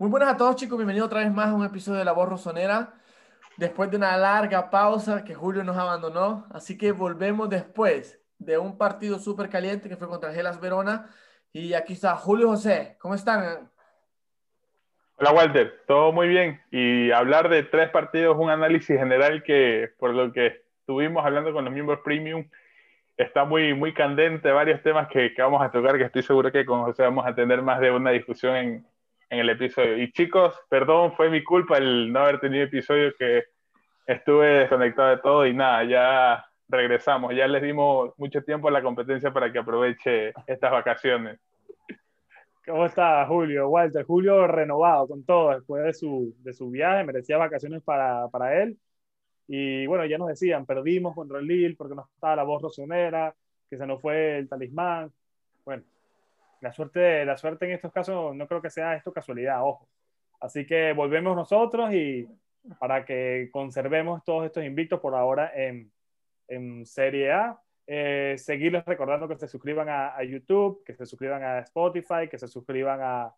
Muy buenas a todos chicos, bienvenidos otra vez más a un episodio de La Voz Rosonera. Después de una larga pausa que Julio nos abandonó, así que volvemos después de un partido súper caliente que fue contra Gelas Verona. Y aquí está Julio José, ¿cómo están? Hola Walter, todo muy bien. Y hablar de tres partidos, un análisis general que por lo que estuvimos hablando con los miembros premium, está muy, muy candente, varios temas que, que vamos a tocar, que estoy seguro que con José vamos a tener más de una discusión en, en el episodio. Y chicos, perdón, fue mi culpa el no haber tenido episodio que estuve desconectado de todo y nada, ya regresamos, ya les dimos mucho tiempo a la competencia para que aproveche estas vacaciones. ¿Cómo está Julio? Walter, Julio renovado con todo después de su, de su viaje, merecía vacaciones para, para él. Y bueno, ya nos decían, perdimos contra el Lille porque no estaba la voz rosonera, que se nos fue el talismán. Bueno, la suerte, la suerte en estos casos no creo que sea esto casualidad, ojo. Así que volvemos nosotros y para que conservemos todos estos invictos por ahora en, en Serie A. Eh, seguirles recordando que se suscriban a, a, YouTube, que se suscriban a Spotify, que se suscriban a,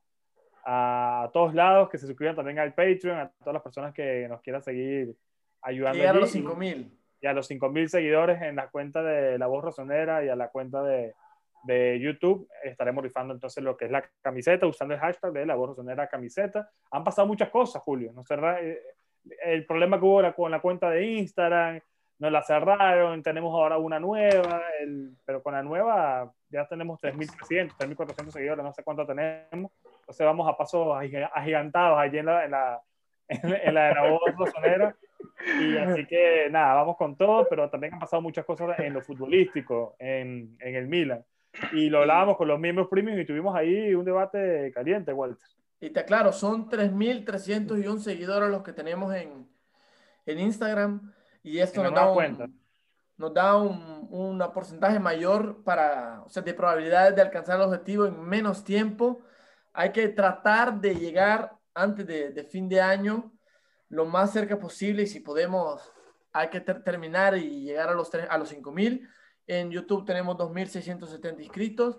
a, todos lados, que se suscriban también al Patreon, a todas las personas que nos quieran seguir ayudando. Llegar a los 5000. Y a los 5000 seguidores en la cuenta de La Voz Rosonera y a la cuenta de, de YouTube estaremos rifando entonces lo que es la camiseta usando el hashtag de la Rosonera camiseta. Han pasado muchas cosas, Julio. No eh, el problema que hubo con la cuenta de Instagram, nos la cerraron, tenemos ahora una nueva, pero con la nueva ya tenemos 3.300, 3.400 seguidores, no sé cuánto tenemos. Entonces vamos a pasos agigantados allí en la, en la, en la de la voz rosonera. Y así que nada, vamos con todo, pero también han pasado muchas cosas en lo futbolístico, en, en el Milan y lo hablábamos con los miembros premium y tuvimos ahí un debate caliente, Walter. Y te aclaro, son 3.301 seguidores los que tenemos en, en Instagram y esto nos da, un, nos da un una porcentaje mayor para, o sea, de probabilidades de alcanzar el objetivo en menos tiempo. Hay que tratar de llegar antes de, de fin de año lo más cerca posible y si podemos, hay que terminar y llegar a los, a los 5.000 en YouTube tenemos 2.670 inscritos.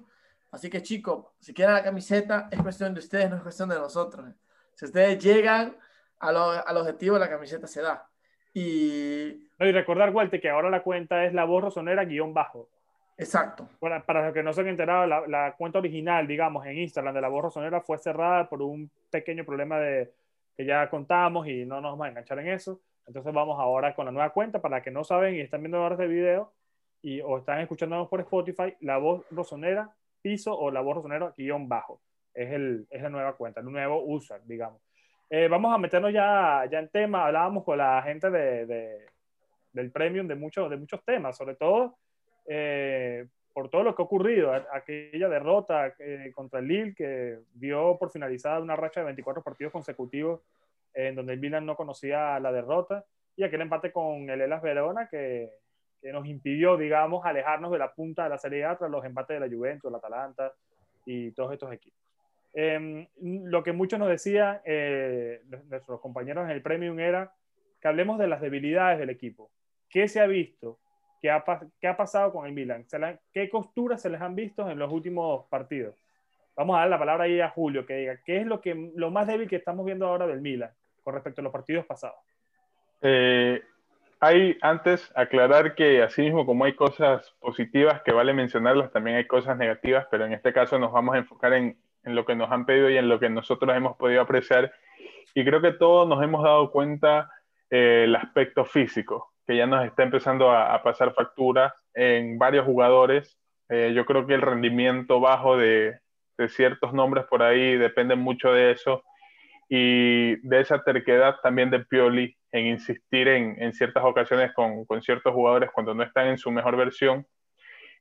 Así que chicos, si quieren la camiseta, es cuestión de ustedes, no es cuestión de nosotros. Si ustedes llegan al objetivo, la camiseta se da. Y... y recordar, Walter, que ahora la cuenta es la voz rosonera guion bajo. Exacto. Para, para los que no se han enterado, la, la, cuenta original, digamos, en Instagram de la voz rosonera fue cerrada por un pequeño problema de, que ya contamos y no nos vamos a enganchar en eso. Entonces vamos ahora con la nueva cuenta. Para que no saben y están viendo ahora este video, y, o están escuchándonos por Spotify, la voz rosonera piso o la voz rosonera guion bajo. Es, el, es la nueva cuenta, el nuevo user, digamos. Eh, vamos a meternos ya, ya en tema. Hablábamos con la gente de, de, del premium de muchos, de muchos temas, sobre todo eh, por todo lo que ha ocurrido. Aquella derrota eh, contra el Lille que dio por finalizada una racha de 24 partidos consecutivos en donde el Milan no conocía la derrota y aquel empate con el Elas Verona que que nos impidió, digamos, alejarnos de la punta de la Serie A tras los empates de la Juventus, el Atalanta y todos estos equipos. Eh, lo que muchos nos decían eh, nuestros compañeros en el Premium era que hablemos de las debilidades del equipo. ¿Qué se ha visto? ¿Qué ha, qué ha pasado con el Milan? ¿Qué costuras se les han visto en los últimos partidos? Vamos a dar la palabra ahí a Julio, que diga, ¿qué es lo, que, lo más débil que estamos viendo ahora del Milan con respecto a los partidos pasados? Eh, hay antes aclarar que así mismo como hay cosas positivas que vale mencionarlas, también hay cosas negativas, pero en este caso nos vamos a enfocar en, en, lo que nos han pedido y en lo que nosotros hemos podido apreciar. Y creo que todos nos hemos dado cuenta eh, el aspecto físico, que ya nos está empezando a, a pasar factura en varios jugadores. Eh, yo creo que el rendimiento bajo de, de ciertos nombres por ahí depende mucho de eso y de esa terquedad también de Pioli en insistir en, en ciertas ocasiones con, con, ciertos jugadores cuando no están en su mejor versión.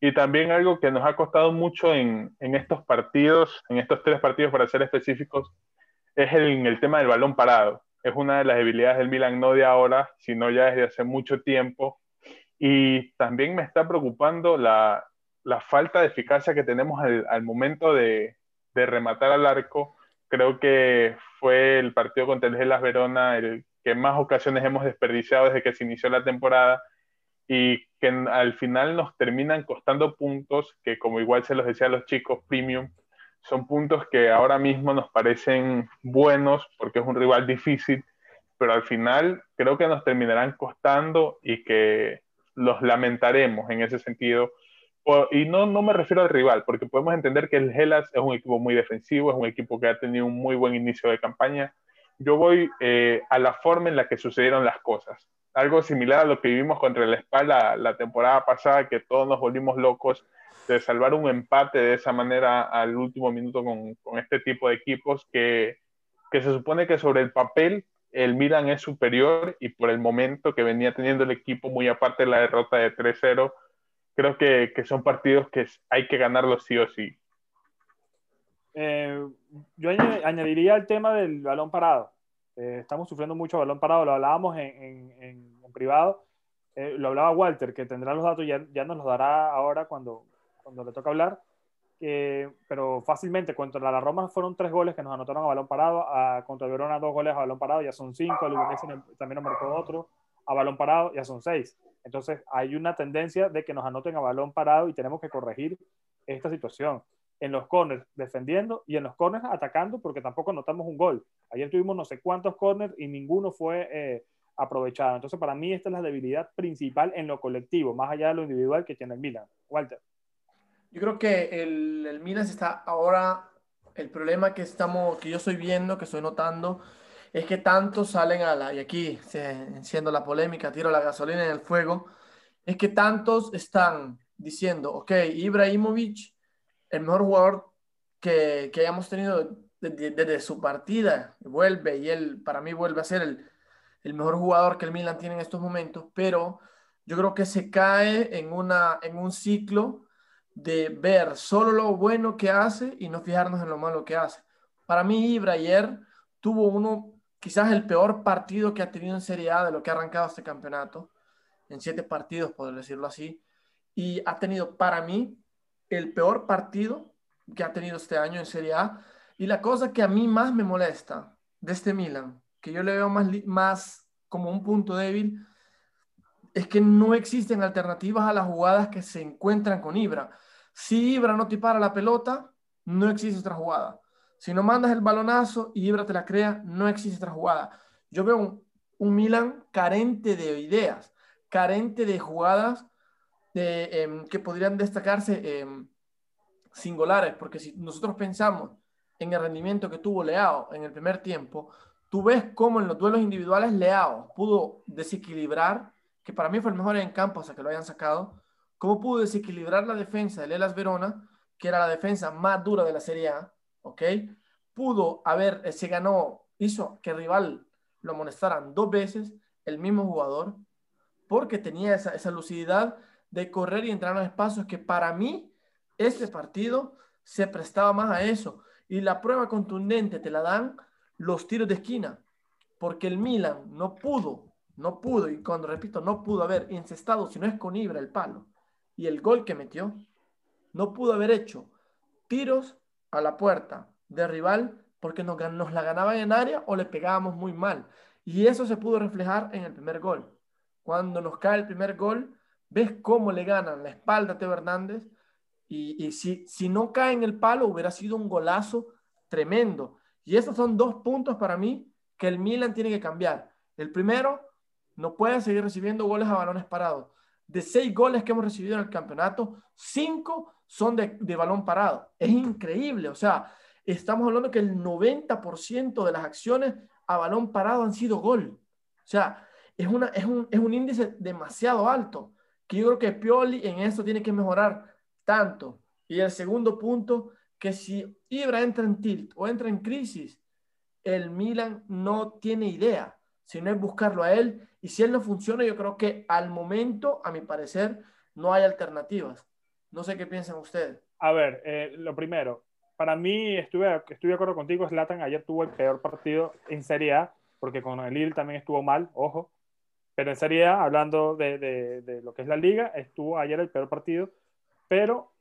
Y también algo que nos ha costado mucho en, en estos partidos, en estos tres partidos para ser específicos, es el, el tema del balón parado. Es una de las debilidades del Milan, no de ahora, sino ya desde hace mucho tiempo. Y también me está preocupando la, la falta de eficacia que tenemos al, momento de, de rematar al arco creo que fue el partido contra el Gelas Verona el que más ocasiones hemos desperdiciado desde que se inició la temporada y que al final nos terminan costando puntos que como igual se los decía a los chicos premium, son puntos que ahora mismo nos parecen buenos porque es un rival difícil, pero al final creo que nos terminarán costando y que los lamentaremos en ese sentido. Y no, no me refiero al rival, porque podemos entender que el Hellas es un equipo muy defensivo, es un equipo que ha tenido un muy buen inicio de campaña. Yo voy eh, a la forma en la que sucedieron las cosas. Algo similar a lo que vivimos contra el Spal la temporada pasada, que todos nos volvimos locos de salvar un empate de esa manera al último minuto con, con este tipo de equipos que, que, se supone que sobre el papel el Milan es superior y por el momento que venía teniendo el equipo, muy aparte de la derrota de 3-0, creo que, que, son partidos que hay que ganarlos sí o sí. Eh, yo añadiría el tema del balón parado. Eh, estamos sufriendo mucho balón parado, lo hablábamos en, en, en privado, eh, lo hablaba Walter, que tendrá los datos, ya, ya nos los dará ahora cuando, cuando le toca hablar, pero fácilmente contra la Roma fueron tres goles que nos anotaron a balón parado, a, contra Verona dos goles a balón parado, ya son cinco, el Udinese también nos marcó otro a balón parado, ya son seis. Entonces hay una tendencia de que nos anoten a balón parado y tenemos que corregir esta situación. En los corners defendiendo y en los corners atacando porque tampoco notamos un gol. Ayer tuvimos no sé cuántos corners y ninguno fue eh, aprovechado. Entonces para mí esta es la debilidad principal en lo colectivo, más allá de lo individual que tiene el Milan. Walter. Yo creo que el, el Milan está ahora, el problema que estamos, que yo estoy viendo, que estoy notando, es que tantos salen a la, y aquí se enciendo la polémica, tiro la gasolina en el fuego, es que tantos están diciendo, ok, Ibrahimovic, el mejor jugador que, que hayamos tenido desde, desde, su partida, vuelve y él para mí vuelve a ser el, el mejor jugador que el Milan tiene en estos momentos, pero yo creo que se cae en, una, en un ciclo de ver solo lo bueno que hace y no fijarnos en lo malo que hace. Para mí, Ibra ayer tuvo uno, quizás el peor partido que ha tenido en Serie A de lo que ha arrancado este campeonato, en siete partidos, por decirlo así, y ha tenido para mí el peor partido que ha tenido este año en Serie A. Y la cosa que a mí más me molesta de este Milan, que yo le veo más, como un punto débil, es que no existen alternativas a las jugadas que se encuentran con Ibra. Si Ibra no te para la pelota, no existe otra jugada. Si no mandas el balonazo y Ibra te la crea, no existe otra jugada. Yo veo un, un Milan carente de ideas, carente de jugadas de, em, que podrían destacarse em, singulares, porque si nosotros pensamos en el rendimiento que tuvo Leao en el primer tiempo, tú ves cómo en los duelos individuales Leao pudo desequilibrar, que para mí fue el mejor en campo hasta que lo hayan sacado, cómo pudo desequilibrar la defensa del Elas Verona, que era la defensa más dura de la Serie A, ¿ok? Pudo haber, eh, se ganó, hizo que el rival lo amonestaran dos veces, el mismo jugador, porque tenía esa, esa lucididad de correr y entrar en los espacios que para mí este partido se prestaba más a eso. Y la prueba contundente te la dan los tiros de esquina, porque el Milan no pudo, no pudo, y cuando repito, no pudo haber incestado, si no es con Ibra el palo, y el gol que metió, no pudo haber hecho tiros a la puerta de rival porque nos, la ganaban en área o le pegábamos muy mal. Y eso se pudo reflejar en el primer gol. Cuando nos cae el primer gol, ves cómo le ganan la espalda a Teo Hernández y, y si, si no cae en el palo hubiera sido un golazo tremendo. Y esos son dos puntos para mí que el Milan tiene que cambiar. El primero, no puede seguir recibiendo goles a balones parados de seis goles que hemos recibido en el campeonato, cinco son de, balón parado. Es increíble, o sea, estamos hablando que el 90% de las acciones a balón parado han sido gol. O sea, es, una, es, un, es un índice demasiado alto, que yo creo que Pioli en eso tiene que mejorar tanto. Y el segundo punto, que si Ibra entra en tilt o entra en crisis, el Milan no tiene idea, sino es buscarlo a él y si él no funciona, yo creo que al momento, a mi parecer, no hay alternativas. No sé qué piensan ustedes. A ver, eh, lo primero, para mí, estuve, estuve de acuerdo contigo, Slatan ayer tuvo el peor partido en Serie A, porque con el Lille también estuvo mal, ojo. Pero en Serie A, hablando de, de, lo que es la liga, estuvo ayer el peor partido. Pero,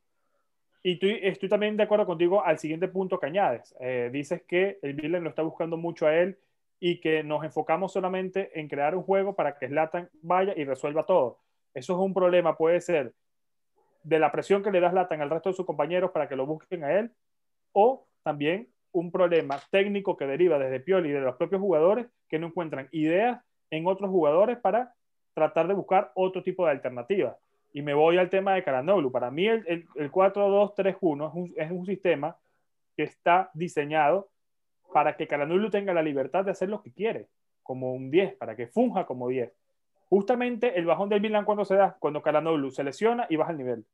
y estoy, estoy también de acuerdo contigo al siguiente punto que añades. Eh, dices que el Milan lo está buscando mucho a él y que nos enfocamos solamente en crear un juego para que Slatan vaya y resuelva todo. Eso es un problema, puede ser de la presión que le da Slatan al resto de sus compañeros para que lo busquen a él, o también un problema técnico que deriva desde Pioli y de los propios jugadores que no encuentran ideas en otros jugadores para tratar de buscar otro tipo de alternativa. Y me voy al tema de Caranoglu. Para mí el, el, 4-2-3-1 es un, es un sistema que está diseñado para que Caranoglu tenga la libertad de hacer lo que quiere, como un 10, para que funja como 10. Justamente el bajón del Milan cuando se da, cuando Caranoglu se lesiona y baja el nivel.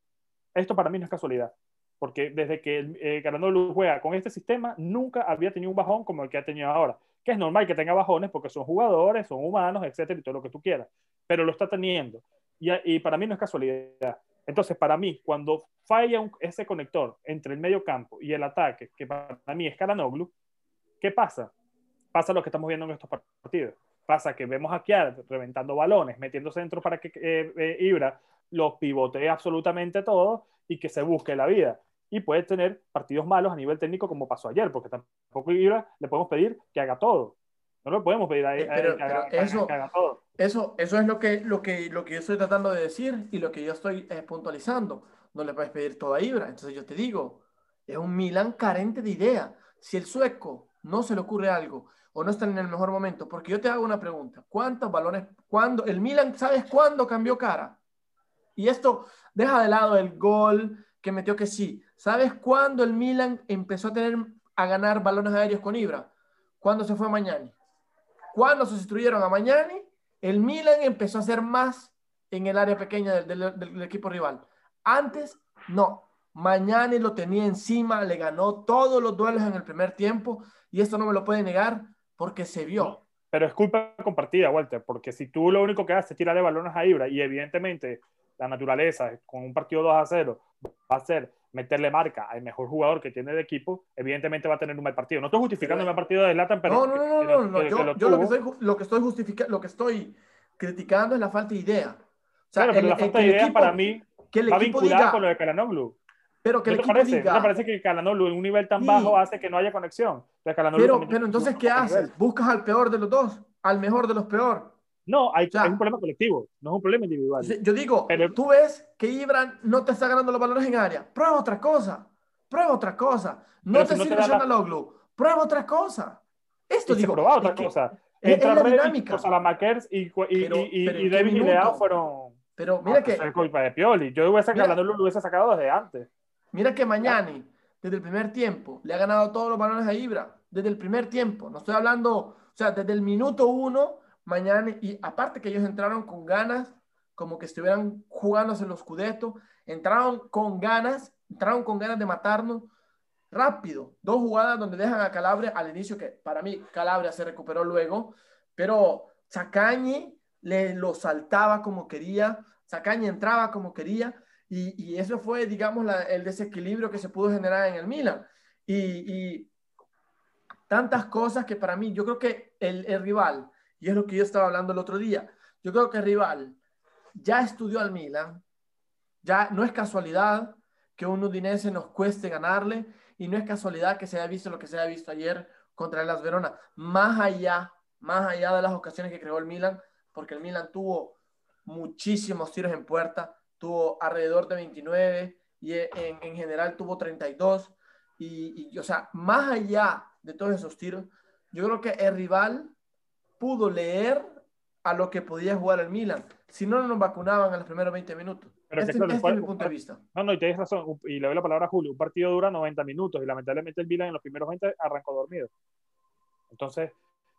Esto para mí no es casualidad, porque desde que eh, juega con este sistema, nunca había tenido un bajón como el que ha tenido ahora, que es normal que tenga bajones porque son jugadores, son humanos, etcétera, y todo lo que tú quieras, pero lo está teniendo. Y, para mí no es casualidad. Entonces, para mí, cuando falla ese conector entre el medio campo y el ataque, que para mí es Caranoglu, ¿qué pasa? Pasa lo que estamos viendo en estos partidos. Pasa que vemos a Kiar reventando balones, metiendo centros para que eh, eh, Ibra los pivotee absolutamente todo y que se busque la vida. Y puede tener partidos malos a nivel técnico como pasó ayer, porque tampoco Ibra le podemos pedir que haga todo. No le podemos pedir a, él que, haga, eso, todo. Eso, eso es lo que, lo, que, lo que yo estoy tratando de decir y lo que yo estoy eh, puntualizando. No le puedes pedir todo a Ibra. Entonces yo te digo, es un Milan carente de idea. Si el sueco no se le ocurre algo o no está en el mejor momento, porque yo te hago una pregunta, ¿cuántos balones, cuándo, el Milan, ¿sabes cuándo cambió cara? Y esto deja de lado el gol que metió que sí. ¿Sabes cuándo el Milan empezó a tener a ganar balones aéreos con Ibra? Cuando se fue a Mañani. Cuando sustituyeron a Mañani, el Milan empezó a hacer más en el área pequeña del, del equipo rival. Antes, no. Mañani lo tenía encima, le ganó todos los duelos en el primer tiempo y esto no me lo puede negar porque se vio. Pero es culpa compartida, Walter, porque si tú lo único que haces es tirarle balones a Ibra y evidentemente la naturaleza con un partido 2 a 0 va a ser meterle marca al mejor jugador que tiene el equipo, evidentemente va a tener un mal partido. No estoy justificando el mal partido de Latan, pero... No, no, no, no, no, yo, lo, que estoy, lo que estoy justificando, lo que estoy criticando es la falta de idea. Claro, pero la falta de idea para mí que va vinculada con lo de Calanoglu. Pero que ¿No te parece? ¿No te parece que Calanoglu en un nivel tan bajo hace que no haya conexión? pero, pero entonces, ¿qué haces? ¿Buscas al peor de los dos? ¿Al mejor de los peor? No, hay, un problema colectivo, no es un problema individual. Yo digo, pero, tú ves que Ibran no te está ganando los valores en área. Prueba otra cosa. Prueba otra cosa. No te sirve Calanoglu. Prueba otra cosa. Esto digo. Probaba otra cosa. Entra es la dinámica. Salamakers y, y, y, y, David y Leao fueron. Pero mira que. Es culpa de Pioli. Yo hubiese, lo hubiese sacado desde antes. Mira que Mañani, desde el primer tiempo, le ha ganado todos los balones a Ibra. Desde el primer tiempo. No estoy hablando, o sea, desde el minuto uno, Mañani, y aparte que ellos entraron con ganas, como que estuvieran jugándose los cudetos, entraron con ganas, entraron con ganas de matarnos rápido. Dos jugadas donde dejan a Calabria al inicio, que para mí Calabria se recuperó luego, pero Sacañi le lo saltaba como quería, Sacañi entraba como quería, y, eso fue, digamos, el desequilibrio que se pudo generar en el Milan. Y, tantas cosas que para mí, yo creo que el, rival, y es lo que yo estaba hablando el otro día, yo creo que el rival ya estudió al Milan, ya no es casualidad que un udinese nos cueste ganarle y no es casualidad que se haya visto lo que se haya visto ayer contra el Las Verona, más allá, más allá de las ocasiones que creó el Milan, porque el Milan tuvo muchísimos tiros en puerta, tuvo alrededor de 29 y en, en general tuvo 32. Y, y, o sea, más allá de todos esos tiros, yo creo que el rival pudo leer a lo que podía jugar el Milan. Si no, no nos vacunaban en los primeros 20 minutos. Pero este, este es mi punto de vista. No, no, y tienes razón. Y le doy la palabra a Julio. Un partido dura 90 minutos y lamentablemente el Milan en los primeros 20 arrancó dormido. Entonces,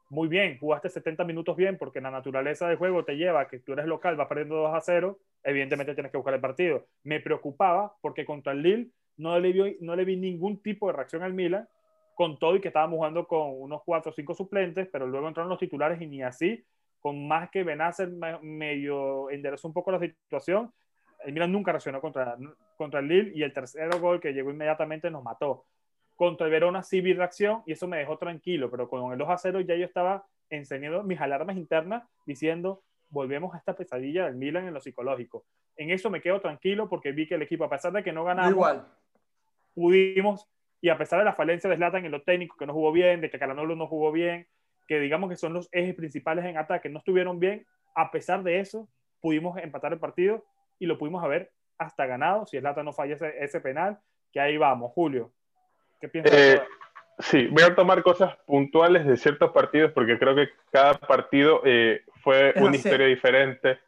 muy bien, jugaste 70 minutos bien porque la naturaleza del juego te lleva a que tú eres local, vas perdiendo 2 a 0, evidentemente tienes que buscar el partido. Me preocupaba porque contra el Lille no le vi, no le vi ningún tipo de reacción al Milan, con todo y que estábamos jugando con unos 4 o 5 suplentes, pero luego entraron los titulares y ni así, con más que Benacer medio enderezó un poco la situación, el Milan nunca reaccionó contra, contra el Lille y el tercer gol que llegó inmediatamente nos mató. Contra el Verona sí vi reacción y eso me dejó tranquilo, pero con el 2 a 0 ya yo estaba encendiendo mis alarmas internas diciendo, volvemos a esta pesadilla del Milan en lo psicológico. En eso me quedo tranquilo porque vi que el equipo, a pesar de que no ganamos, Igual. pudimos, y a pesar de la falencia de Zlatan en lo técnico, que no jugó bien, de que Calanolo no jugó bien, que digamos que son los ejes principales en ataque, no estuvieron bien, a pesar de eso, pudimos empatar el partido y lo pudimos haber hasta ganado si Zlatan no falla ese, ese penal, que ahí vamos, Julio ¿Qué piensas? Eh, sí, voy a tomar cosas puntuales de ciertos partidos porque creo que cada partido eh, fue una historia diferente.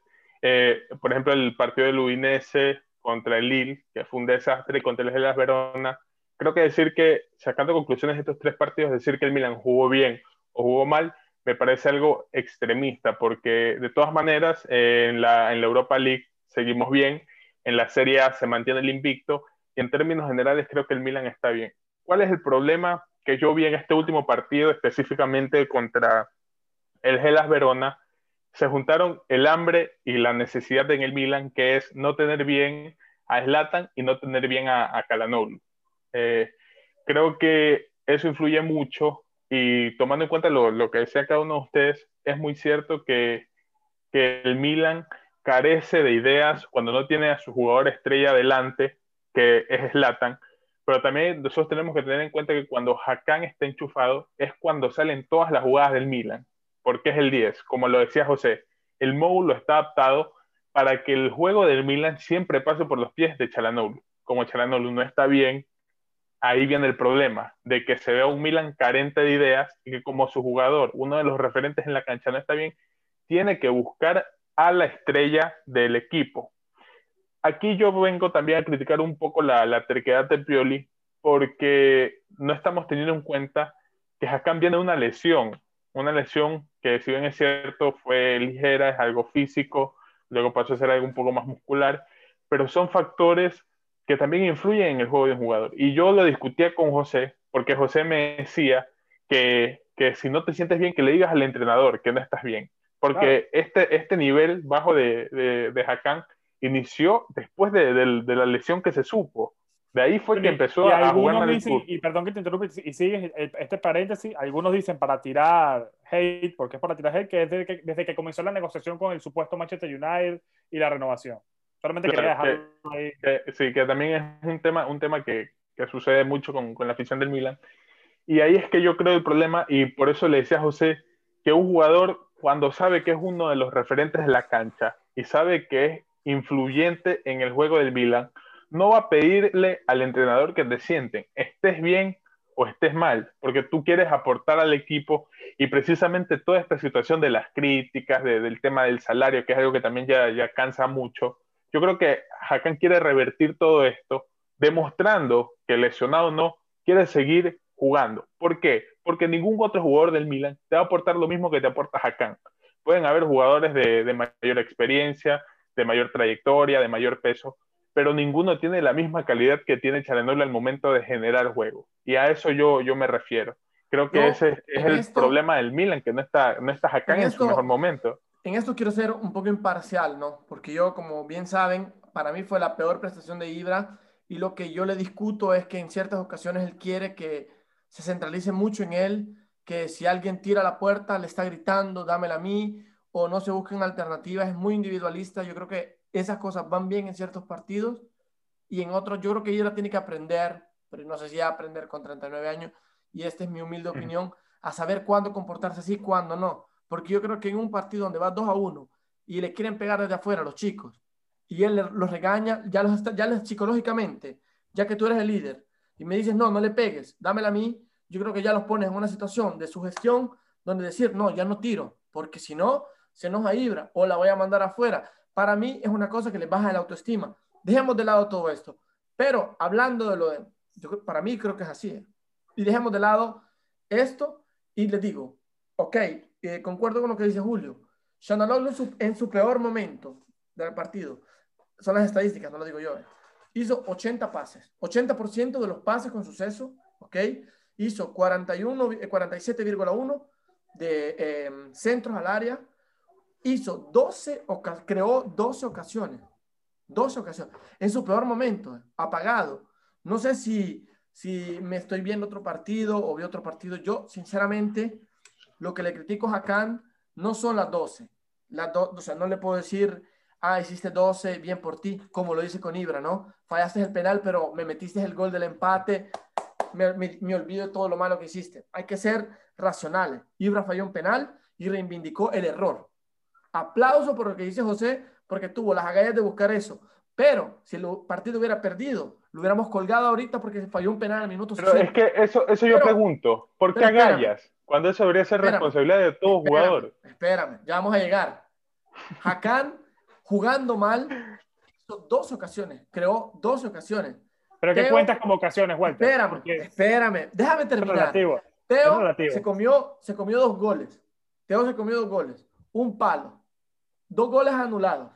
Eh, por ejemplo, el partido del Udinese contra el Lille, que fue un desastre, contra el Hellas Verona. Creo que decir que, sacando conclusiones de estos tres partidos, decir que el Milan jugó bien o jugó mal, me parece algo extremista, porque de todas maneras, en, la, en la Europa League seguimos bien, en la Serie A se mantiene el invicto, y en términos generales creo que el Milan está bien. ¿Cuál es el problema que yo vi en este último partido, específicamente contra el Hellas Verona? se juntaron el hambre y la necesidad en el Milan, que es no tener bien a Zlatan y no tener bien a, a eh, creo que eso influye mucho y tomando en cuenta lo, que decía cada uno de ustedes, es muy cierto que, que, el Milan carece de ideas cuando no tiene a su jugador estrella adelante, que es Zlatan, pero también nosotros tenemos que tener en cuenta que cuando Hakan está enchufado es cuando salen todas las jugadas del Milan porque es el 10. Como lo decía José, el módulo está adaptado para que el juego del Milan siempre pase por los pies de Chalanoglu. Como Chalanoglu no está bien, ahí viene el problema de que se vea un Milan carente de ideas y que como su jugador, uno de los referentes en la cancha no está bien, tiene que buscar a la estrella del equipo. Aquí yo vengo también a criticar un poco la, la terquedad de Pioli porque no estamos teniendo en cuenta que Hakan viene de una lesión una lesión que si bien es cierto fue ligera, es algo físico, luego pasó a ser algo un poco más muscular, pero son factores que también influyen en el juego de un jugador. Y yo lo discutía con José, porque José me decía que, que si no te sientes bien, que le digas al entrenador que no estás bien, porque este, este nivel bajo de, de, de Hakan inició después de, de, la lesión que se supo. De ahí fue que empezó a jugar dicen, Y perdón que te interrumpa, y sigue este paréntesis, algunos dicen para tirar hate, porque es para tirar hate, que es desde que, desde que comenzó la negociación con el supuesto Manchester United y la renovación. Solamente quería dejarlo ahí. sí, que también es un tema, un tema que, que sucede mucho con, con, la afición del Milan. Y ahí es que yo creo el problema, y por eso le decía a José que un jugador, cuando sabe que es uno de los referentes de la cancha y sabe que es influyente en el juego del Milan, no va a pedirle al entrenador que te sienten, estés bien o estés mal, porque tú quieres aportar al equipo y precisamente toda esta situación de las críticas, del tema del salario, que es algo que también ya, cansa mucho, yo creo que Hakan quiere revertir todo esto demostrando que lesionado no, quiere seguir jugando. ¿Por qué? Porque ningún otro jugador del Milan te va a aportar lo mismo que te aporta Hakan. Pueden haber jugadores de mayor experiencia, de mayor trayectoria, de mayor peso, pero ninguno tiene la misma calidad que tiene Chalanoglu al momento de generar juego. Y a eso yo, yo me refiero. Creo que ese es el problema del Milan, que no está, no está acá en, su mejor momento. En esto quiero ser un poco imparcial, ¿no? Porque yo, como bien saben, para mí fue la peor prestación de Ibra y lo que yo le discuto es que en ciertas ocasiones él quiere que se centralice mucho en él, que si alguien tira la puerta le está gritando, dámela a mí, o no se busquen alternativas, es muy individualista. Yo creo que esas cosas van bien en ciertos partidos y en otros yo creo que ella tiene que aprender, pero no sé si ya aprender con 39 años, y esta es mi humilde opinión, a saber cuándo comportarse así cuándo no. Porque yo creo que en un partido donde va 2 a 1 y le quieren pegar desde afuera a los chicos y él los regaña, ya los ya les, psicológicamente, ya que tú eres el líder y me dices, no, no le pegues, dámela a mí, yo creo que ya los pones en una situación de sugestión donde decir, no, ya no tiro, porque si no, se enoja Ibra o la voy a mandar afuera para mí es una cosa que le baja la autoestima. Dejemos de lado todo esto. Pero hablando de lo de, para mí creo que es así. ¿eh? Y dejemos de lado esto y le digo, ok, eh, concuerdo con lo que dice Julio. Shanaloglu en su, peor momento del partido, son las estadísticas, no lo digo yo, ¿eh? hizo 80 pases, 80% de los pases con suceso, ok, hizo 41, 47,1 de centros al área, hizo 12, creó 12 ocasiones. 12 ocasiones. En su peor momento, apagado. No sé si, si me estoy viendo otro partido o vi otro partido. Yo, sinceramente, lo que le critico a Khan no son las 12. Las o sea, no le puedo decir, ah, hiciste 12, bien por ti, como lo hice con Ibra, ¿no? Fallaste el penal, pero me metiste el gol del empate. Me, me, me olvido de todo lo malo que hiciste. Hay que ser racionales. Ibra falló un penal y reivindicó el error. Aplauso por lo que dice José, porque tuvo las agallas de buscar eso. Pero si el partido hubiera perdido, lo hubiéramos colgado ahorita porque falló un penal al minuto Pero es que eso, eso yo pregunto, ¿por qué agallas? Cuando eso debería ser responsabilidad de todo jugador. Espérame, ya vamos a llegar. Hakan, jugando mal, hizo dos ocasiones, creó dos ocasiones. Pero ¿qué cuentas como ocasiones, Walter? Espérame, espérame, déjame terminar. Teo se comió, se comió dos goles. Teo se comió dos goles. Un palo. Dos goles anulados.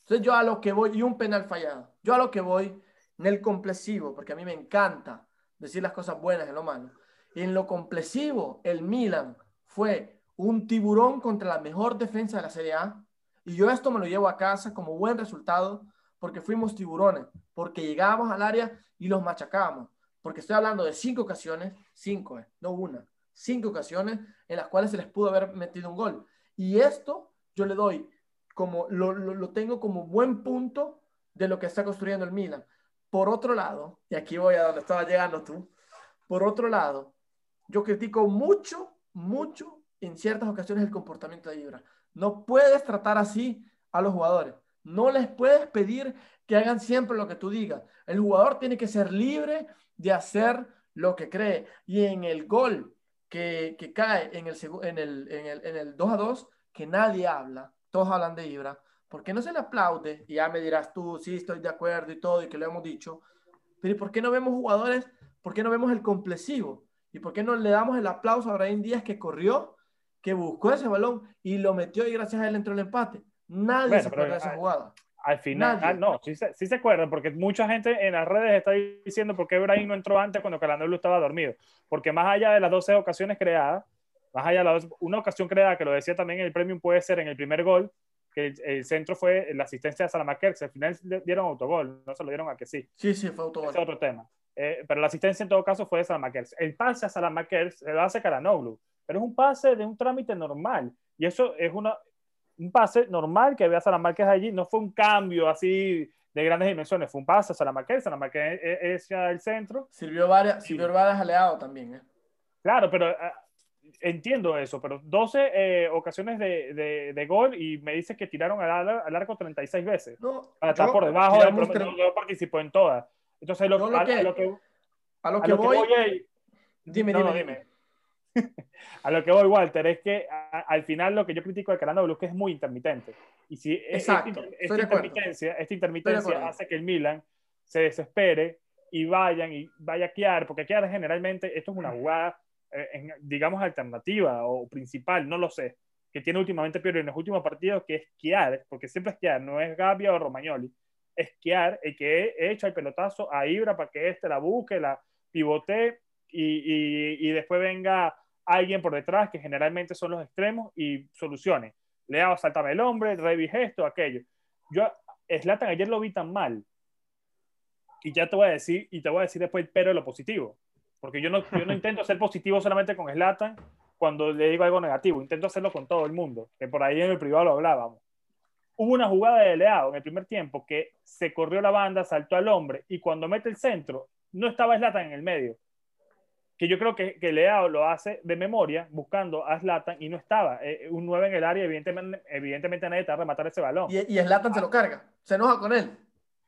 Entonces yo a lo que voy, y un penal fallado. Yo a lo que voy en el complexivo, porque a mí me encanta decir las cosas buenas en lo malo. Y en lo complexivo, el Milan fue un tiburón contra la mejor defensa de la Serie A. Y yo esto me lo llevo a casa como buen resultado, porque fuimos tiburones, porque llegábamos al área y los machacábamos. Porque estoy hablando de cinco ocasiones, cinco, eh, no una, cinco ocasiones en las cuales se les pudo haber metido un gol. Y esto yo le doy como, lo, lo, tengo como buen punto de lo que está construyendo el Milan. Por otro lado, y aquí voy a donde estaba llegando tú, por otro lado, yo critico mucho, mucho en ciertas ocasiones el comportamiento de Ibra. No puedes tratar así a los jugadores. No les puedes pedir que hagan siempre lo que tú digas. El jugador tiene que ser libre de hacer lo que cree. Y en el gol que, que cae en el, en, el, en, el, en el 2 a 2, que nadie habla, todos hablan de Ibra, ¿por qué no se le aplaude? Y ya me dirás tú, sí, estoy de acuerdo y todo, y que lo hemos dicho, pero ¿por qué no vemos jugadores? ¿Por qué no vemos el complexivo? ¿Y por qué no le damos el aplauso a Brian Díaz que corrió, que buscó ese balón y lo metió y gracias a él entró el empate? Nadie se acuerda de esa jugada. Al final, ah, no, sí se, sí se acuerdan, porque mucha gente en las redes está diciendo por qué Brian no entró antes cuando Calandolo estaba dormido. Porque más allá de las 12 ocasiones creadas, más allá de una ocasión creada, que lo decía también el premium, puede ser en el primer gol, que el, centro fue la asistencia de Salamaker, al final dieron autogol, no se lo dieron a que sí. Sí, sí, fue autogol. Ese es otro tema. Eh, pero la asistencia en todo caso fue de Salamaker. El pase a Salamaker se lo hace Caranoglu, pero es un pase de un trámite normal. Y eso es una, un pase normal que ve a Salamaker allí, no fue un cambio así de grandes dimensiones, fue un pase a Salamaker, Salamaker es, el centro. Sirvió varias, sirvió varias aliados también. ¿eh? Claro, pero ah, entiendo eso, pero 12 eh, ocasiones de, de, gol y me dice que tiraron al, arco 36 veces. No, para estar por debajo, no, participó en todas. Entonces, lo, a, que, a, lo que, a lo que voy. dime, dime, dime. a lo que voy, Walter, es que al final lo que yo critico de Calando es que es muy intermitente. Y si esta, intermitencia, esta intermitencia hace que el Milan se desespere y vayan y vaya a quedar, porque quedar generalmente, esto es una jugada eh, digamos, alternativa o principal, no lo sé, que tiene últimamente Piero en los últimos partidos, que es Kiar, porque siempre es Kiar, no es Gabia o Romagnoli, es Kiar el que echa el pelotazo a Ibra para que éste la busque, la pivote y, y, después venga alguien por detrás, que generalmente son los extremos, y solucione. Leao, saltame el hombre, Revi esto, aquello. Yo, Slatan ayer lo vi tan mal, y ya te voy a decir, y te voy a decir después pero lo positivo. Porque yo no, yo no intento ser positivo solamente con Slatan cuando le digo algo negativo, intento hacerlo con todo el mundo, que por ahí en el privado lo hablábamos. Hubo una jugada de Leao en el primer tiempo que se corrió la banda, saltó al hombre y cuando mete el centro, no estaba Slatan en el medio. Que yo creo que, que Leao lo hace de memoria, buscando a Slatan y no estaba. Eh, un 9 en el área, evidentemente, evidentemente nadie te va a rematar ese balón. Y, y Slatan se lo carga, se enoja con él.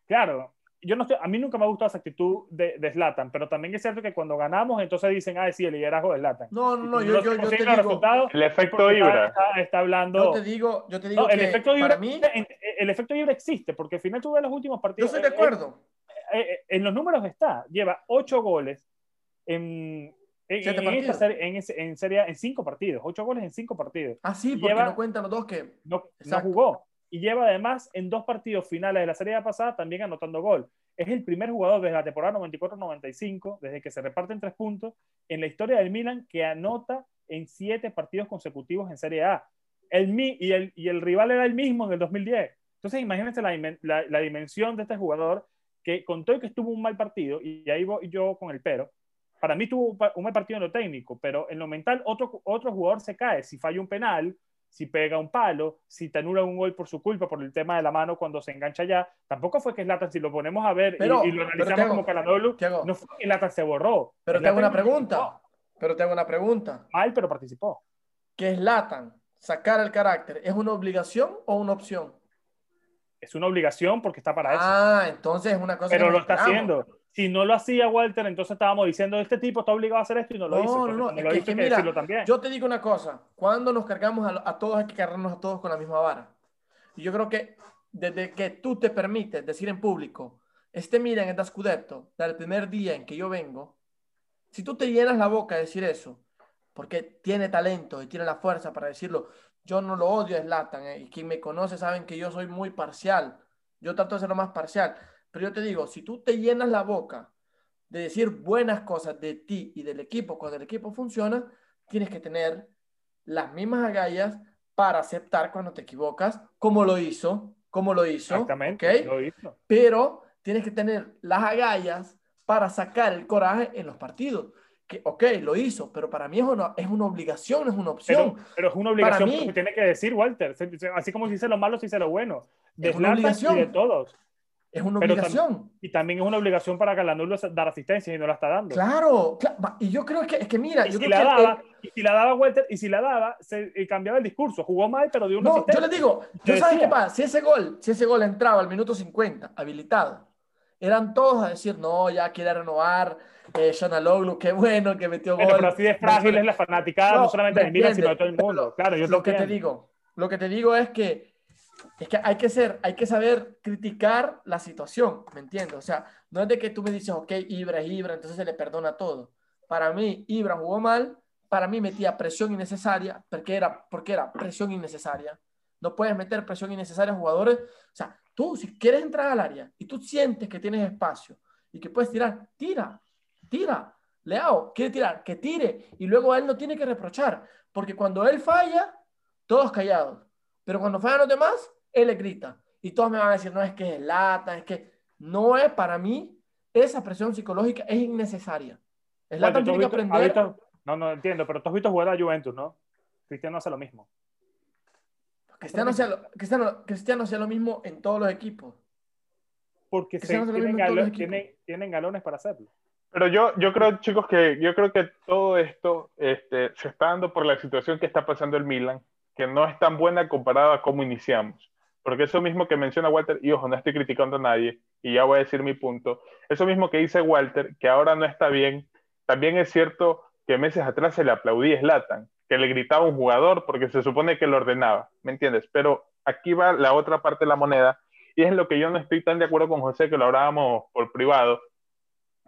Claro, yo no a mí nunca me ha gustado esa actitud de, de Zlatan, pero también es cierto que cuando ganamos, entonces dicen, ah, sí, el liderazgo de Zlatan. No, no, no, yo, yo, yo te digo, el efecto Ibra. Está, hablando. Yo te digo, yo te digo que el efecto Ibra, mí, el efecto Ibra existe, porque al final tú ves los últimos partidos. Yo estoy de eh, acuerdo. Eh, eh, en los números está, lleva ocho goles en, en, en, serie, en, en, serie, en cinco partidos, ocho goles en cinco partidos. Ah, sí, porque no cuentan los dos que. No, no jugó. Y lleva además en dos partidos finales de la serie pasada también anotando gol es el primer jugador desde la temporada 94-95, desde que se reparten tres puntos, en la historia del Milan que anota en siete partidos consecutivos en Serie A. El, y, el, y el rival era el mismo en el 2010. Entonces, imagínense la, la, dimensión de este jugador que contó que estuvo un mal partido, y ahí voy yo con el pero. Para mí tuvo un mal partido en lo técnico, pero en lo mental otro, otro jugador se cae. Si falla un penal, si pega un palo, si te anula un gol por su culpa, por el tema de la mano cuando se engancha ya. Tampoco fue que Slatan, si lo ponemos a ver y, lo analizamos como Calanolu, no fue que Slatan se borró. Pero te hago una pregunta. Pero te hago una pregunta. Mal, pero participó. ¿Que Slatan sacar el carácter es una obligación o una opción? es una obligación porque está para eso. Ah, entonces es una cosa. Pero lo está haciendo. Si no lo hacía Walter, entonces estábamos diciendo, este tipo está obligado a hacer esto y no lo hizo. No, no, no, es que, mira, yo te digo una cosa, cuando nos cargamos a, a, todos hay que cargarnos a todos con la misma vara. Y yo creo que desde que tú te permites decir en público, este miren, es Scudetto, del primer día en que yo vengo, si tú te llenas la boca de decir eso, porque tiene talento y tiene la fuerza para decirlo, yo no lo odio a Zlatan, eh, y quien me conoce saben que yo soy muy parcial, yo trato de ser lo más parcial, pero yo te digo, si tú te llenas la boca de decir buenas cosas de ti y del equipo cuando el equipo funciona, tienes que tener las mismas agallas para aceptar cuando te equivocas, como lo hizo, como lo hizo. Exactamente, lo hizo. Pero tienes que tener las agallas para sacar el coraje en los partidos. Que, ok, lo hizo, pero para mí es una, es una obligación, es una opción. Pero, es una obligación que tiene que decir, Walter. Así como si dice lo malo, si dice lo bueno. De es una obligación. de todos. Es una obligación. y también es una obligación para Calanulo dar asistencia y no la está dando. Claro, y yo creo que es que mira, y yo si la daba, y si la daba Walter, y si la daba, se cambiaba el discurso. Jugó mal, pero dio una No, yo le digo, yo sabes qué pasa, si ese gol, si ese gol entraba al minuto 50, habilitado, eran todos a decir, no, ya quiere renovar, eh, Loglu, qué bueno que metió gol. Pero así de frágil es la fanaticada, no, solamente de Milan, sino de todo el mundo. Claro, yo lo que te digo, lo que te digo es que es que hay que ser, hay que saber criticar la situación, ¿me entiendes? O sea, no es de que tú me dices, ok, Ibra es Ibra, entonces se le perdona todo. Para mí, Ibra jugó mal, para mí metía presión innecesaria, porque era, porque era presión innecesaria. No puedes meter presión innecesaria a jugadores. O sea, tú si quieres entrar al área y tú sientes que tienes espacio y que puedes tirar, tira, tira. Leao, quiere tirar, que tire. Y luego él no tiene que reprochar, porque cuando él falla, todos callados. Pero cuando fallan los demás, él le grita. Y todos me van a decir, no, es que es lata, es que no es para mí, esa presión psicológica es innecesaria. Es lata tiene que aprender. no, no entiendo, pero tú has visto jugar a Juventus, ¿no? Cristiano hace lo mismo. Cristiano hace lo, Cristiano, Cristiano hace lo mismo en todos los equipos. Porque tienen, galones, tienen, galones para hacerlo. Pero yo, yo creo, chicos, que yo creo que todo esto este, se está dando por la situación que está pasando el Milan, que no es tan buena comparada a cómo iniciamos. Porque eso mismo que menciona Walter, y ojo, no estoy criticando a nadie, y ya voy a decir mi punto, eso mismo que dice Walter, que ahora no está bien, también es cierto que meses atrás se le aplaudía a Slatan, que le gritaba a un jugador porque se supone que lo ordenaba, ¿me entiendes? Pero aquí va la otra parte de la moneda, y es lo que yo no estoy tan de acuerdo con José, que lo hablábamos por privado,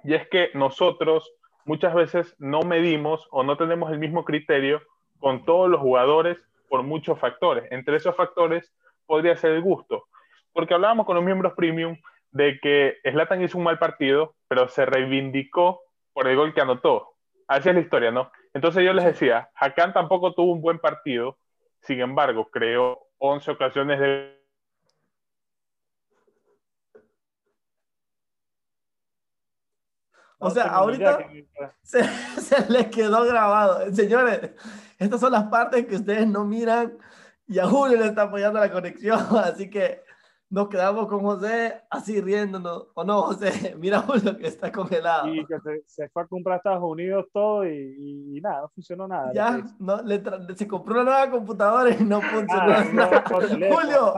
y es que nosotros muchas veces no medimos o no tenemos el mismo criterio con todos los jugadores por muchos factores. Entre esos factores podría ser el gusto. Porque hablábamos con los miembros premium de que Slatan hizo un mal partido, pero se reivindicó por el gol que anotó. Así es la historia, ¿no? Entonces yo les decía, Hakan tampoco tuvo un buen partido, sin embargo, creó 11 ocasiones de... O sea, ahorita se, se les quedó grabado. Señores, estas son las partes que ustedes no miran y a Julio le está apoyando la conexión, así que nos quedamos con José así riéndonos. ¿O no, José? Mira Julio que está congelado. Y que se, fue a comprar a Estados Unidos todo y, nada, no funcionó nada. Ya, no, le se compró una nueva computadora y no funcionó nada. Julio,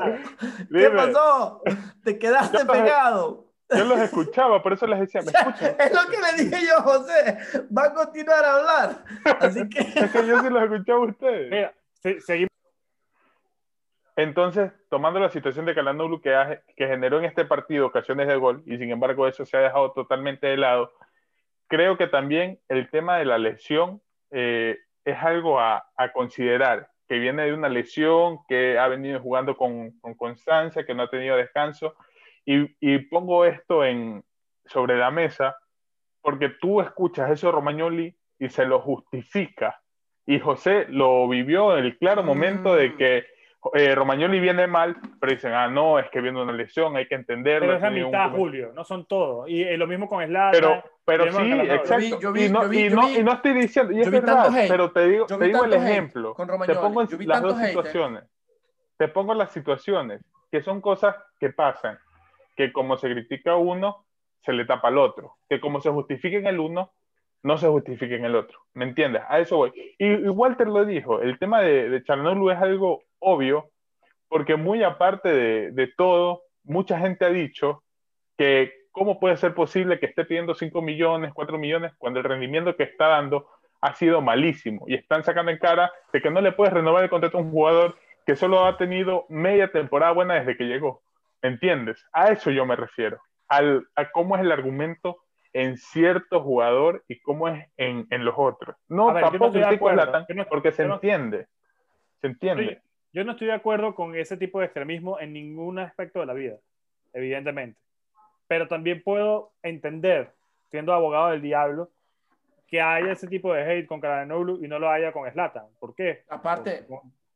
¿qué pasó? Te quedaste pegado. Yo los escuchaba, por eso les decía, ¿me escuchan? Es lo que le dije yo, José. Va a continuar a hablar. Así que. es que yo sí los escuchaba a ustedes. Mira, seguimos entonces, tomando la situación de Calanoglu que, que generó en este partido ocasiones de gol, y sin embargo eso se ha dejado totalmente de lado, creo que también el tema de la lesión eh, es algo a, considerar, que viene de una lesión, que ha venido jugando con, constancia, que no ha tenido descanso, y, pongo esto en, sobre la mesa porque tú escuchas eso de Romagnoli y se lo justifica. Y José lo vivió en el claro momento de mm. que eh, Romagnoli viene mal, pero dicen, ah, no, es que viene una lesión, hay que entenderlo. Pero es la mitad, Julio, no son todos. Y eh, lo mismo con Slava. Pero, pero sí, exacto. y, no, y, no, y, no, estoy diciendo, y es verdad, pero te digo, te digo el ejemplo. Te pongo las dos situaciones. Te pongo las situaciones, que son cosas que pasan, que como se critica uno, se le tapa al otro. Que como se justifica en el uno, no se justifique en el otro. ¿Me entiendes? A eso voy. Y, Walter lo dijo, el tema de, de es algo obvio, porque muy aparte de, de todo, mucha gente ha dicho que cómo puede ser posible que esté pidiendo 5 millones, 4 millones, cuando el rendimiento que está dando ha sido malísimo y están sacando en cara de que no le puedes renovar el contrato a un jugador que solo ha tenido media temporada buena desde que llegó. ¿Entiendes? A eso yo me refiero, al, a cómo es el argumento en cierto jugador y cómo es en, en los otros. No, tampoco no porque se entiende. Se entiende. yo no estoy de acuerdo con ese tipo de extremismo en ningún aspecto de la vida, evidentemente. Pero también puedo entender, siendo abogado del diablo, que haya ese tipo de hate con Karanoglu y no lo haya con Slatan. ¿Por qué? Aparte.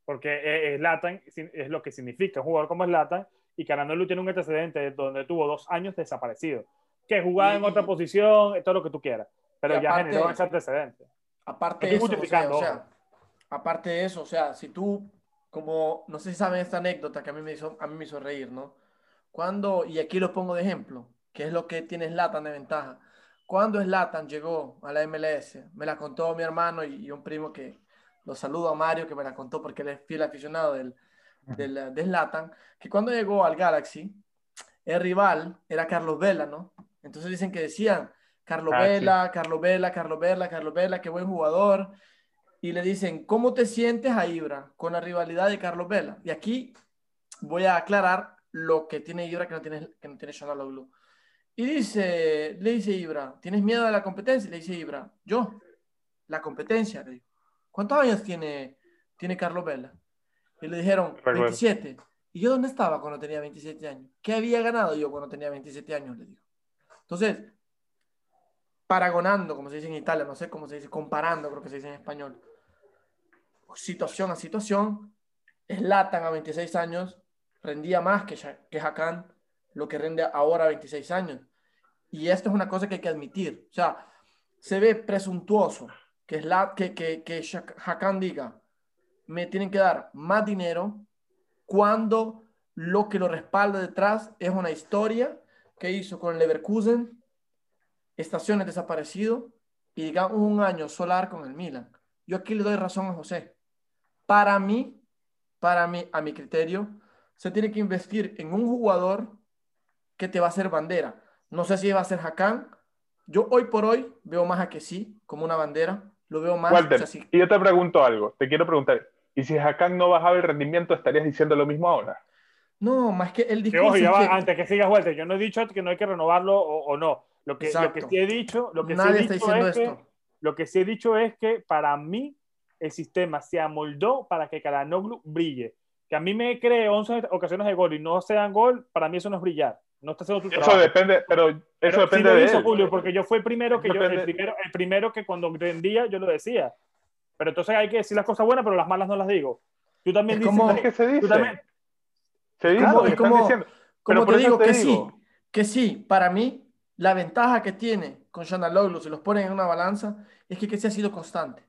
Porque, Slatan es lo que significa un jugador como Slatan y Karanoglu tiene un antecedente donde tuvo dos años desaparecido. Que jugaba en otra posición, todo lo que tú quieras. Pero ya generó ese antecedente. Aparte de eso, o sea, aparte de eso, o sea, si tú, como, no sé si saben esta anécdota que a mí me hizo, a mí me hizo reír, ¿no? Cuando, y aquí lo pongo de ejemplo, que es lo que tiene Slatan de ventaja cuando Slatan llegó a la MLS, me la contó mi hermano y, un primo que lo saludo a Mario, que me la contó porque él es fiel aficionado del, del, de Slatan, que cuando llegó al Galaxy, el rival era Carlos Vela, ¿no? Entonces dicen que decían, Carlos ah, Vela, Carlos Vela, Carlos Vela, Carlos Vela, qué buen jugador. Y le dicen, ¿cómo te sientes a Ibra con la rivalidad de Carlos Vela? Y aquí voy a aclarar lo que tiene Ibra que no tiene, que no tiene y dice, le dice Ibra, ¿tienes miedo de la competencia? Le dice Ibra, yo, la competencia, le digo. ¿Cuántos años tiene, tiene Carlos Vela? Y le dijeron, 27. ¿Y yo dónde estaba cuando tenía 27 años? ¿Qué había ganado yo cuando tenía 27 años? Le digo. Entonces, paragonando, como se dice en Italia, no sé cómo se dice, comparando, creo que se dice en español, situación a situación, Slatan a 26 años rendía más que, que Hakan lo que rinde ahora 26 años. Y esto es una cosa que hay que admitir. O sea, se ve presuntuoso que, es la, que, que, que Hakan diga, me tienen que dar más dinero cuando lo que lo respalda detrás es una historia que hizo con el Leverkusen, estaciones desaparecido y digamos un año solar con el Milan. Yo aquí le doy razón a José. Para mí, para mí, a mi criterio, se tiene que investir en un jugador que te va a hacer bandera. No sé si va a ser Hakan. Yo hoy por hoy veo más a que sí, como una bandera. Lo veo más. y yo te pregunto algo. Te quiero preguntar. ¿Y si Hakan no bajaba el rendimiento, estarías diciendo lo mismo ahora? No, más que el discurso. antes que sigas vuelta, yo no he dicho que no hay que renovarlo o, no. Lo que, lo que sí he dicho, lo que Nadie está diciendo esto. lo que sí he dicho es que para mí el sistema se amoldó para que Karanoglu brille. Que a mí me cree 11 ocasiones de gol y no sean gol, para mí eso no es brillar. No está haciendo tu Eso depende, pero eso depende de él. Julio, porque yo fui el primero que yo, el primero, el primero que cuando vendía yo lo decía. Pero entonces hay que decir las cosas buenas, pero las malas no las digo. Tú también dices. ¿Cómo es que se dice? También, se dice, como, como, diciendo. como te digo, que sí, que sí, para mí, la ventaja que tiene con Shana Loglu, si los ponen en una balanza, es que, que se ha sido constante.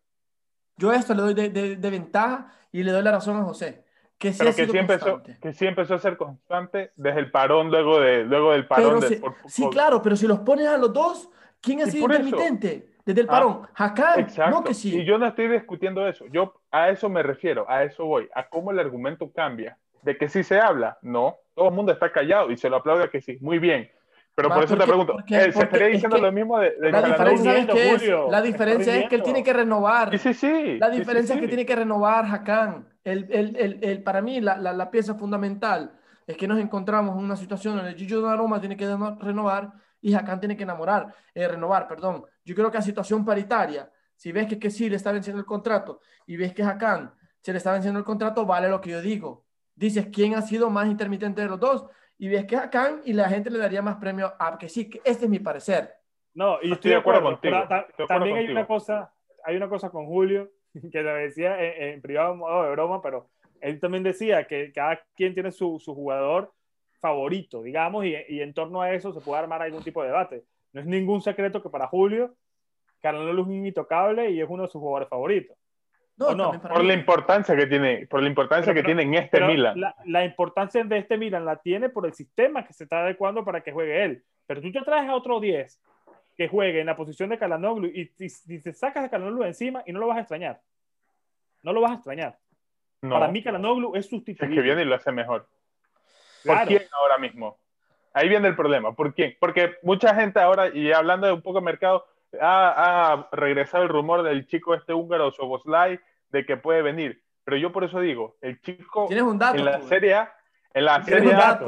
Yo esto le doy de, de, de ventaja y le doy la razón a José que sí, pero que sí, empezó, que sí empezó a ser constante desde el parón, luego, de, luego del parón. sí, claro, pero si los pones a los dos, ¿quién ha sido intermitente desde el ah, parón? Hakan, no que sí. Y yo no estoy discutiendo eso. Yo a eso me refiero, a eso voy, a cómo el argumento cambia. De que sí se habla, no. Todo el mundo está callado y se lo aplaude que sí. Muy bien. Pero por eso te pregunto, ¿se estaría diciendo lo mismo de, la, diferencia es que la diferencia es que él tiene que renovar. Sí, sí, sí. La diferencia es que tiene que renovar Hakan. El, el, el, para mí, la, la, pieza fundamental es que nos encontramos en una situación en la que Gillo Donnarumma tiene que renovar y Hakan tiene que enamorar, eh, renovar. Perdón. Yo creo que a situación paritaria, si ves que, que sí le está venciendo el contrato y ves que Hakan se le está venciendo el contrato, vale lo que yo digo. Dices, ¿quién ha sido más intermitente de los dos? y ves que es Hakan y la gente le daría más premio a que sí, que este es mi parecer. No, y estoy, de acuerdo, contigo. también hay una cosa, hay una cosa con Julio que lo decía en, privado modo de broma, pero él también decía que cada quien tiene su, su jugador favorito, digamos, y, y, en torno a eso se puede armar algún tipo de debate. No es ningún secreto que para Julio, Carlos es un intocable y es uno de sus jugadores favoritos. No, Por la importancia que tiene, por la importancia que tiene en este Milan. La, importancia de este Milan la tiene por el sistema que se está adecuando para que juegue él. Pero tú te traes a otro 10 que juegue en la posición de Calanoglu y, te sacas a Calanoglu encima y no lo vas a extrañar. No lo vas a extrañar. Para mí Calanoglu es sustituible. Es que viene y lo hace mejor. ¿Por quién ahora mismo? Ahí viene el problema. ¿Por quién? Porque mucha gente ahora, y hablando de un poco de mercado, ha, regresado el rumor del chico este húngaro Soboslai de que puede venir. Pero yo por eso digo, el chico ¿Tienes un dato, en la Serie A, en la Serie A,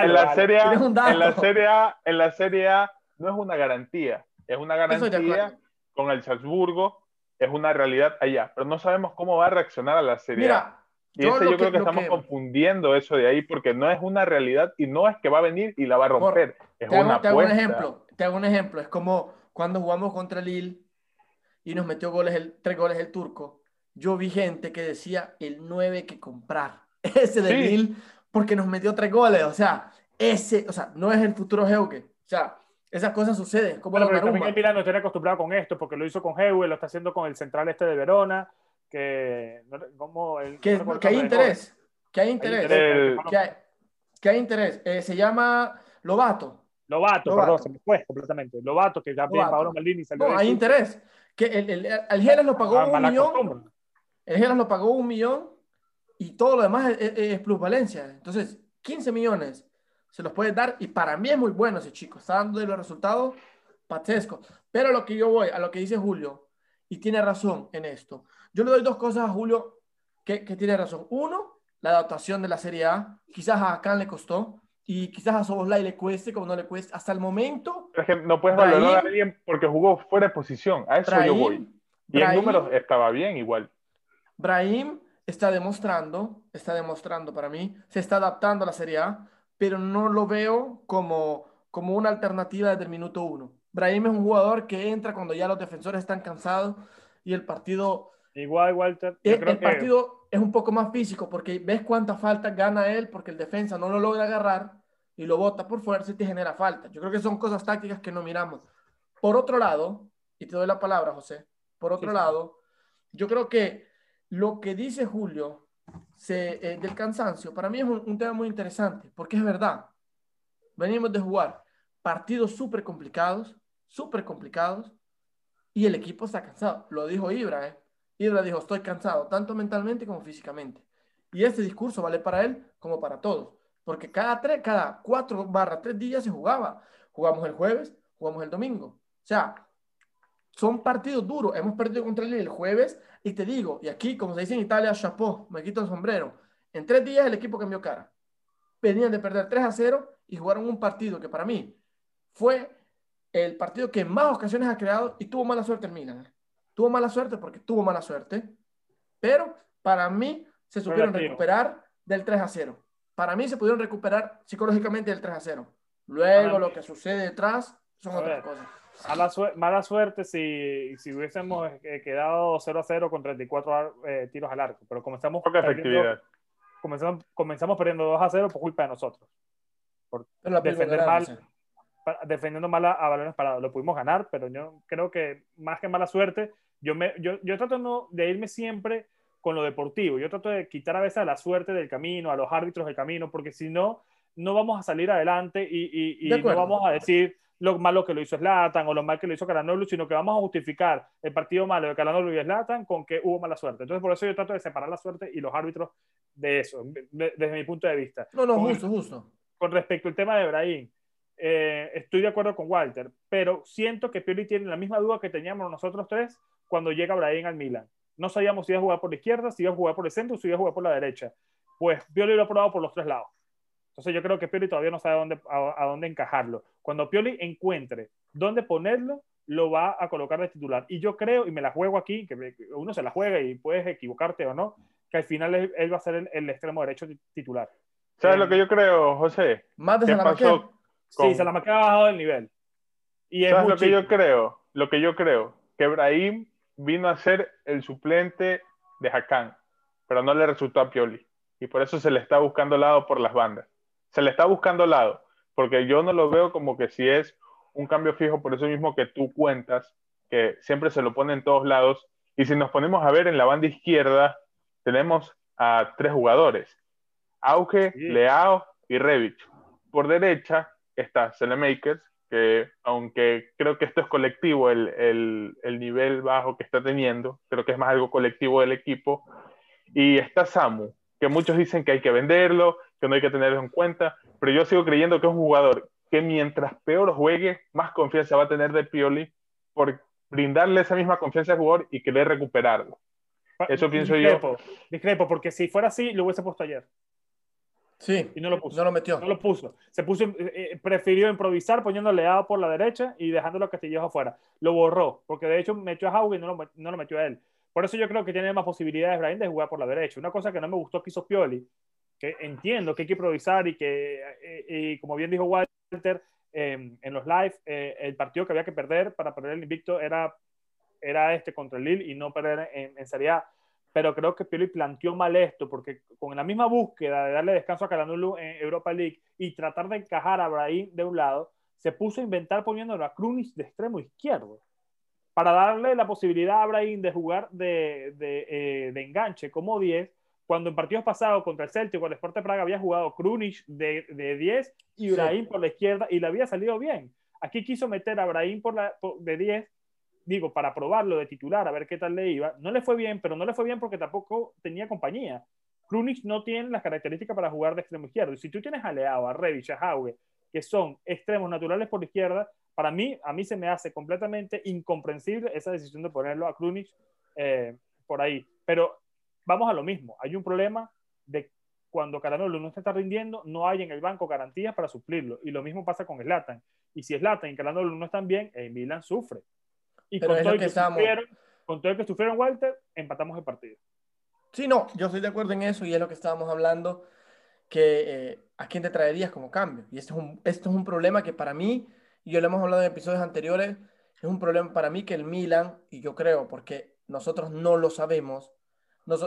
en la Serie A, en la Serie A, en la Serie A no es una garantía, es una garantía con el Salzburgo, es una realidad allá, pero no sabemos cómo va a reaccionar a la Serie A. Y yo, yo creo que estamos confundiendo eso de ahí porque no es una realidad y no es que va a venir y la va a romper. es te una te hago un ejemplo. Te hago un ejemplo. Es como cuando jugamos contra Lille y nos metió goles el, tres goles el turco. Yo vi gente que decía el 9 que comprar. Ese de Lille porque nos metió tres goles. O sea, ese, o sea, no es el futuro Geuke. O sea, esas cosas suceden. Como pero también el Milan no tiene acostumbrado con esto porque lo hizo con Heuge, lo está haciendo con el central este de Verona que, como que, hay interés, que hay interés, que hay, interés. Eh, se llama Lobato. Lobato, perdón, se me fue completamente. Lobato, que ya bien Paolo Maldini salió No, hay interés. Que el, el, el Geras lo pagó ah, un millón. El Geras lo pagó un millón y todo lo demás es, plusvalencia. Entonces, 15 millones se los puede dar y para mí es muy bueno ese chico. Está dando los resultados patescos. Pero lo que yo voy, a lo que dice Julio, y tiene razón en esto. Yo le doy dos cosas a Julio que, tiene razón. Uno, la adaptación de la Serie A. Quizás a Khan le costó y quizás a Soboslai le cueste, como no le cueste. Hasta el momento. Es que no puedes valorar a alguien porque jugó fuera de posición. A eso yo voy. Y en números estaba bien igual. Brahim está demostrando, está demostrando para mí, se está adaptando a la Serie A, pero no lo veo como, como una alternativa desde el minuto uno. Brahim es un jugador que entra cuando ya los defensores están cansados y el partido Igual, Walter. Eh, el, partido es un poco más físico porque ves cuánta falta gana él porque el defensa no lo logra agarrar y lo bota por fuerza y te genera falta. Yo creo que son cosas tácticas que no miramos. Por otro lado, y te doy la palabra, José, por otro lado, yo creo que lo que dice Julio se, eh, del cansancio, para mí es un, tema muy interesante, porque es verdad. Venimos de jugar partidos súper complicados, súper complicados, y el equipo está cansado. Lo dijo Ibra, ¿eh? Ibra dijo, estoy cansado, tanto mentalmente como físicamente. Y este discurso vale para él como para todos, porque cada, tres, cada cuatro barra tres días se jugaba. Jugamos el jueves, jugamos el domingo. O sea, son partidos duros. Hemos perdido contra él el jueves y te digo, y aquí, como se dice en Italia, chapeau, me quito el sombrero. En tres días el equipo cambió cara. Venían de perder 3 a 0 y jugaron un partido que para mí fue el partido que más ocasiones ha creado y tuvo mala suerte el Milan. Tuvo mala suerte porque tuvo mala suerte, pero para mí se supieron recuperar del 3 a 0. Para mí se pudieron recuperar psicológicamente del 3 a 0. Luego lo que sucede detrás son otras cosas. Mala, suerte si, si hubiésemos eh, quedado 0 a 0 con 34 eh, tiros al arco, pero comenzamos perdiendo, comenzamos, comenzamos perdiendo 2 a 0 por culpa de nosotros. Por defender mal, defendiendo mal a, a, balones parados. Lo pudimos ganar, pero yo creo que más que mala suerte, yo, me, yo, yo trato no, de irme siempre con lo deportivo. Yo trato de quitar a veces a la suerte del camino, a los árbitros del camino, porque si no, no vamos a salir adelante y, y, no vamos a decir lo malo que lo hizo Slatan o lo mal que lo hizo Calanoglu, sino que vamos a justificar el partido malo de Calanoglu y Slatan con que hubo mala suerte. Entonces, por eso yo trato de separar la suerte y los árbitros de eso, desde mi punto de vista. No, no, justo, justo. Con respecto al tema de Brahim, eh, estoy de acuerdo con Walter, pero siento que Pioli tiene la misma duda que teníamos nosotros tres cuando llega Brahim al Milan. No sabíamos si iba a jugar por la izquierda, si iba a jugar por el centro, si iba a jugar por la derecha. Pues Pioli lo ha probado por los tres lados. Entonces yo creo que Pioli todavía no sabe dónde, a, dónde encajarlo. Cuando Pioli encuentre dónde ponerlo, lo va a colocar de titular. Y yo creo, y me la juego aquí, que uno se la juega y puedes equivocarte o no, que al final él, va a ser el, extremo derecho titular. ¿Sabes lo que yo creo, José? De pasó Sí, se la ha bajado el nivel. Y es ¿Sabes lo que yo creo? Lo que yo creo, que Brahim vino a ser el suplente de Hakan, pero no le resultó a Pioli. Y por eso se le está buscando lado por las bandas. Se le está buscando lado, porque yo no lo veo como que si es un cambio fijo, por eso mismo que tú cuentas, que siempre se lo pone en todos lados. Y si nos ponemos a ver en la banda izquierda, tenemos a tres jugadores, Auge, Leao y Revich. Por derecha está Makers, que aunque creo que esto es colectivo, el, el, el, nivel bajo que está teniendo, creo que es más algo colectivo del equipo. Y está Samu, que muchos dicen que hay que venderlo, que no hay que tenerlo en cuenta, pero yo sigo creyendo que es un jugador que mientras peor juegue, más confianza va a tener de Pioli por brindarle esa misma confianza al jugador y querer recuperarlo. Eso pienso yo. Discrepo, porque si fuera así, lo hubiese puesto ayer. Sí. Y no lo puso. No lo metió. No lo puso. Se puso, eh, eh, prefirió improvisar poniéndole a por la derecha y dejándolo a Castillejo afuera. Lo borró, porque de hecho metió a Hauge y no lo, no lo metió a él. Por eso yo creo que tiene más posibilidades Brian de jugar por la derecha. Una cosa que no me gustó que hizo Pioli, que entiendo que hay que improvisar y que, eh, y como bien dijo Walter em, en los live, el partido que había que perder para perder el invicto era, era este contra el Lille y no perder en, en Serie A pero creo que Pioli planteó mal esto, porque con la misma búsqueda de darle descanso a Caranulu en Europa League y tratar de encajar a Brahim de un lado, se puso a inventar poniéndolo a Krunic de extremo izquierdo, para darle la posibilidad a Brahim de jugar de, de, eh, de enganche como 10, cuando en partidos pasados contra el Celtic o el Sport de Praga había jugado Krunic de, de 10 y Brahim por la izquierda y le había salido bien. Aquí quiso meter a Brahim por la, de 10 digo, para probarlo de titular, a ver qué tal le iba. No le fue bien, pero no le fue bien porque tampoco tenía compañía. Krunic no tiene las características para jugar de extremo izquierdo. Y si tú tienes a Leao, a Revich, a Hauge, que son extremos naturales por la izquierda, para mí, a mí se me hace completamente incomprensible esa decisión de ponerlo a Krunic eh, por ahí. Pero vamos a lo mismo. Hay un problema de cuando Caranolo no se está rindiendo, no hay en el banco garantías para suplirlo. Y lo mismo pasa con Slatan. Y si Slatan y Caranolo no están bien, el Milan sufre. Y con, todo que, sufrieron, con todo el que sufrieron Walter, empatamos el partido. Sí, no, yo estoy de acuerdo en eso y es lo que estábamos hablando, que eh, a quién te traerías como cambio. Y esto es, un, esto es un problema que para mí, y yo lo hemos hablado en episodios anteriores, es un problema para mí que el Milan, y yo creo, porque nosotros no lo sabemos,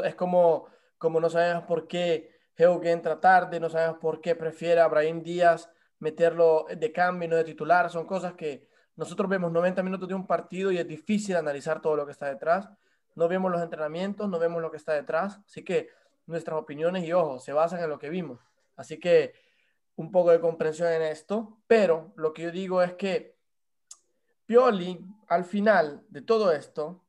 es como, como no sabemos por qué Heugen entra tarde, no sabemos por qué prefiere a Brahim Díaz meterlo de cambio y no de titular, son cosas que nosotros vemos 90 minutos de un partido y es difícil analizar todo lo que está detrás. No vemos los entrenamientos, no vemos lo que está detrás. Así que nuestras opiniones y ojos se basan en lo que vimos. Así que un poco de comprensión en esto. Pero lo que yo digo es que Pioli, al final de todo esto,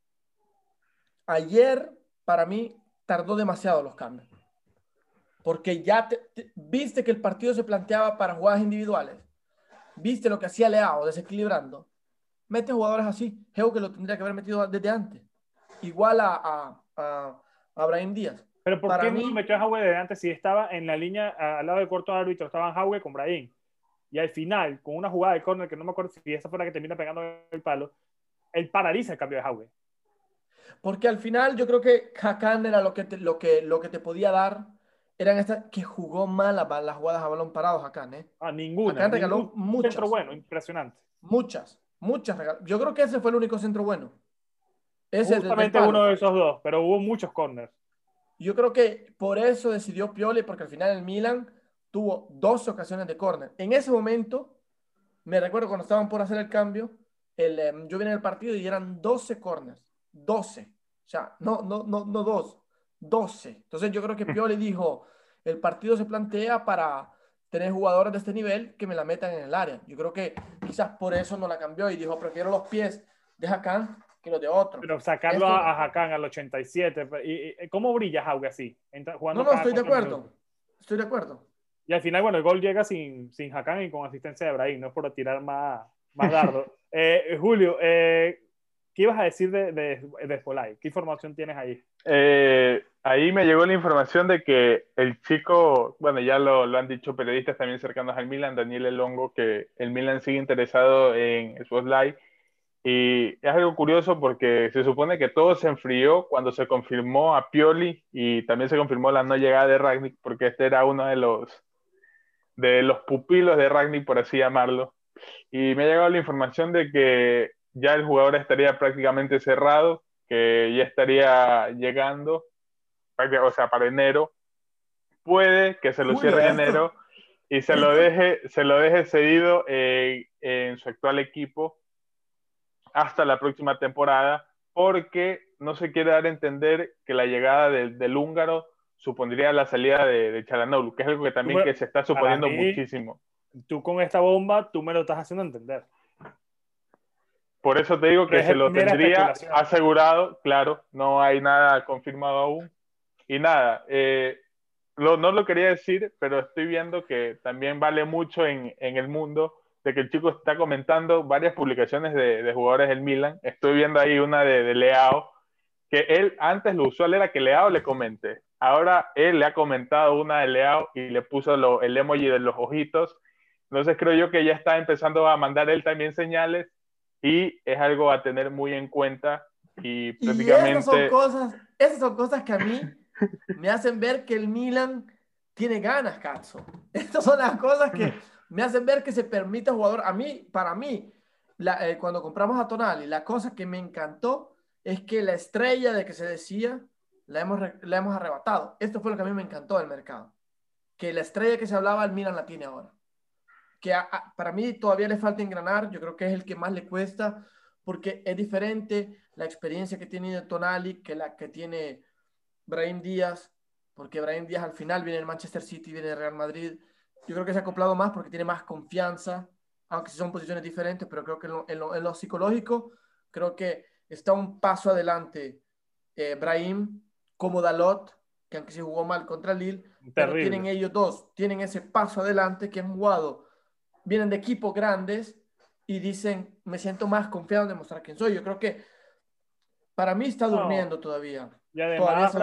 ayer para mí tardó demasiado los cambios. Porque ya viste que el partido se planteaba para jugadas individuales viste lo que hacía Leao desequilibrando, mete jugadores así. Geo que lo tendría que haber metido desde antes. Igual a, a, a, Abraham Díaz. Pero ¿por qué mí, no metió a Jaue desde antes si estaba en la línea al lado del corto árbitro? Estaban Jaue con Brahim. Y al final, con una jugada de córner que no me acuerdo si esa fue la que termina pegando el palo, él paraliza el cambio de Jaue. Porque al final yo creo que Hakan era lo que te, lo que, lo que te podía dar eran estas que jugó mal las, las jugadas a balón parado Hakan, ¿eh? Ah, ninguna. Hakan regaló muchas. Centro bueno, impresionante. Muchas, muchas Yo creo que ese fue el único centro bueno. Ese Justamente uno de esos dos, pero hubo muchos corners. Yo creo que por eso decidió Pioli, porque al final el Milan tuvo dos ocasiones de corner. En ese momento, me recuerdo cuando estaban por hacer el cambio, el, em, yo vine el partido y eran 12 corners. 12. O sea, no, no, no, no dos, 12. Entonces yo creo que Pioli dijo, el partido se plantea para tener jugadores de este nivel que me la metan en el área. Yo creo que quizás por eso no la cambió y dijo, prefiero los pies de Hakan que los de otro. Pero sacarlo a Hakan al 87. ¿Y, cómo brilla Jauge así? no, no, estoy de acuerdo. Estoy de acuerdo. Y al final, bueno, el gol llega sin, sin Hakan y con asistencia de Brahim, no es por tirar más, más dardo. Eh, Julio, eh, ¿Qué ibas a decir de, de, de ¿Qué información tienes ahí? Eh, ahí me llegó la información de que el chico, bueno, ya lo, lo, han dicho periodistas también cercanos al Milan, Daniel Elongo, que el Milan sigue interesado en Spotlight. Y es algo curioso porque se supone que todo se enfrió cuando se confirmó a Pioli y también se confirmó la no llegada de Ragnick, porque este era uno de los, de los pupilos de Ragnick, por así llamarlo. Y me ha llegado la información de que ya el jugador estaría prácticamente cerrado, que ya estaría llegando, o sea, para enero. Puede que se lo cierre en enero y se lo deje, se lo deje cedido en su actual equipo hasta la próxima temporada, porque no se quiere dar a entender que la llegada del húngaro supondría la salida de, de Chalanoglu, que es algo que también que se está suponiendo muchísimo. Tú con esta bomba, tú me lo estás haciendo entender. Por eso te digo que se lo tendría asegurado, claro, no hay nada confirmado aún, y nada, eh, no lo quería decir, pero estoy viendo que también vale mucho en, en, el mundo de que el chico está comentando varias publicaciones de, de jugadores del Milan. Estoy viendo ahí una de, de, Leao, que él antes lo usual era que Leao le comente. Ahora él le ha comentado una de Leao y le puso lo, el emoji de los ojitos. Entonces creo yo que ya está empezando a mandar él también señales y es algo a tener muy en cuenta y prácticamente... esas son cosas, esas son cosas que a mí me hacen ver que el Milan tiene ganas, Cazzo. Estas son las cosas que me hacen ver que se permite jugador. A mí, para mí, eh, cuando compramos a Tonali, la cosa que me encantó es que la estrella de que se decía la hemos, la hemos arrebatado. Esto fue lo que a mí me encantó del mercado. Que la estrella que se hablaba, el Milan la tiene ahora. Que para mí todavía le falta engranar. Yo creo que es el que más le cuesta porque es diferente la experiencia que tiene Tonali que la que tiene Brahim Díaz, porque Brahim Díaz al final viene del Manchester City, viene del Real Madrid. Yo creo que se ha acoplado más porque tiene más confianza, aunque son posiciones diferentes, pero creo que en lo, psicológico, creo que está un paso adelante eh, Brahim como Dalot, que aunque se jugó mal contra Lille, pero tienen ellos dos, tienen ese paso adelante que han jugado, vienen de equipos grandes y dicen, me siento más confiado en demostrar quién soy. Yo creo que para mí está durmiendo todavía. Y además,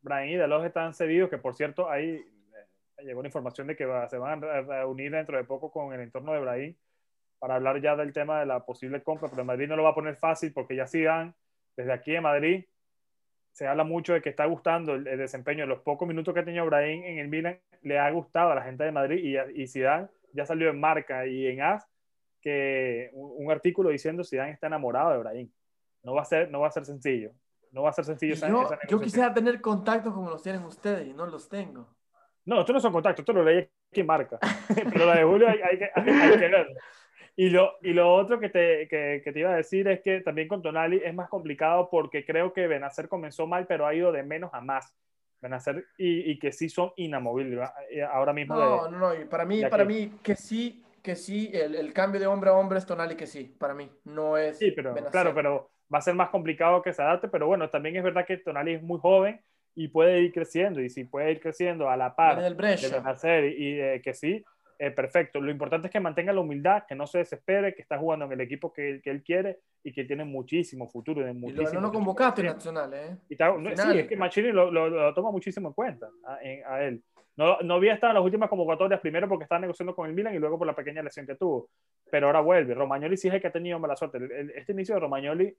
Brian, y Delos están cedidos, que por cierto, ahí eh, llegó una información de que se van a reunir dentro de poco con el entorno de Brahim para hablar ya del tema de la posible compra, pero Madrid no lo va a poner fácil porque ya sigan desde aquí en Madrid se habla mucho de que está gustando el, desempeño de los pocos minutos que ha tenido Brahim en el Milan, le ha gustado a la gente de Madrid y, y Zidane ya salió en marca y en AS que un, artículo diciendo Zidane está enamorado de Brahim. No va a ser, no va a ser sencillo. No va a ser sencillo. yo, quisiera tener contactos como los tienen ustedes y no los tengo. No, estos no son contactos, esto lo leí aquí marca. Pero la de Julio hay, hay, que, hay, que verlo. Y lo, y lo otro que te, que, que te, iba a decir es que también con Tonali es más complicado porque creo que Benacer comenzó mal, pero ha ido de menos a más. Benacer y, y que sí son inamovibles eh, ahora mismo. No, no, no. Para mí, para mí que sí, que sí, el, el, cambio de hombre a hombre es Tonali que sí, para mí. No es. Sí, pero claro, pero va a ser más complicado que se adapte, pero bueno, también es verdad que Tonali es muy joven y puede ir creciendo, y si puede ir creciendo a la par del de hacer y que sí, eh, perfecto. Lo importante es que mantenga la humildad, que no se desespere, que está jugando en el equipo que, que él quiere y que tiene muchísimo futuro. De muchísimo, y lo, no convocaste nacional, ¿eh? Y sí, es que Machini lo, lo, toma muchísimo en cuenta a, a él. No, no había estado en las últimas convocatorias, primero porque estaba negociando con el Milan y luego por la pequeña lesión que tuvo. Pero ahora vuelve. Romagnoli sí es el que ha tenido mala suerte. este inicio de Romagnoli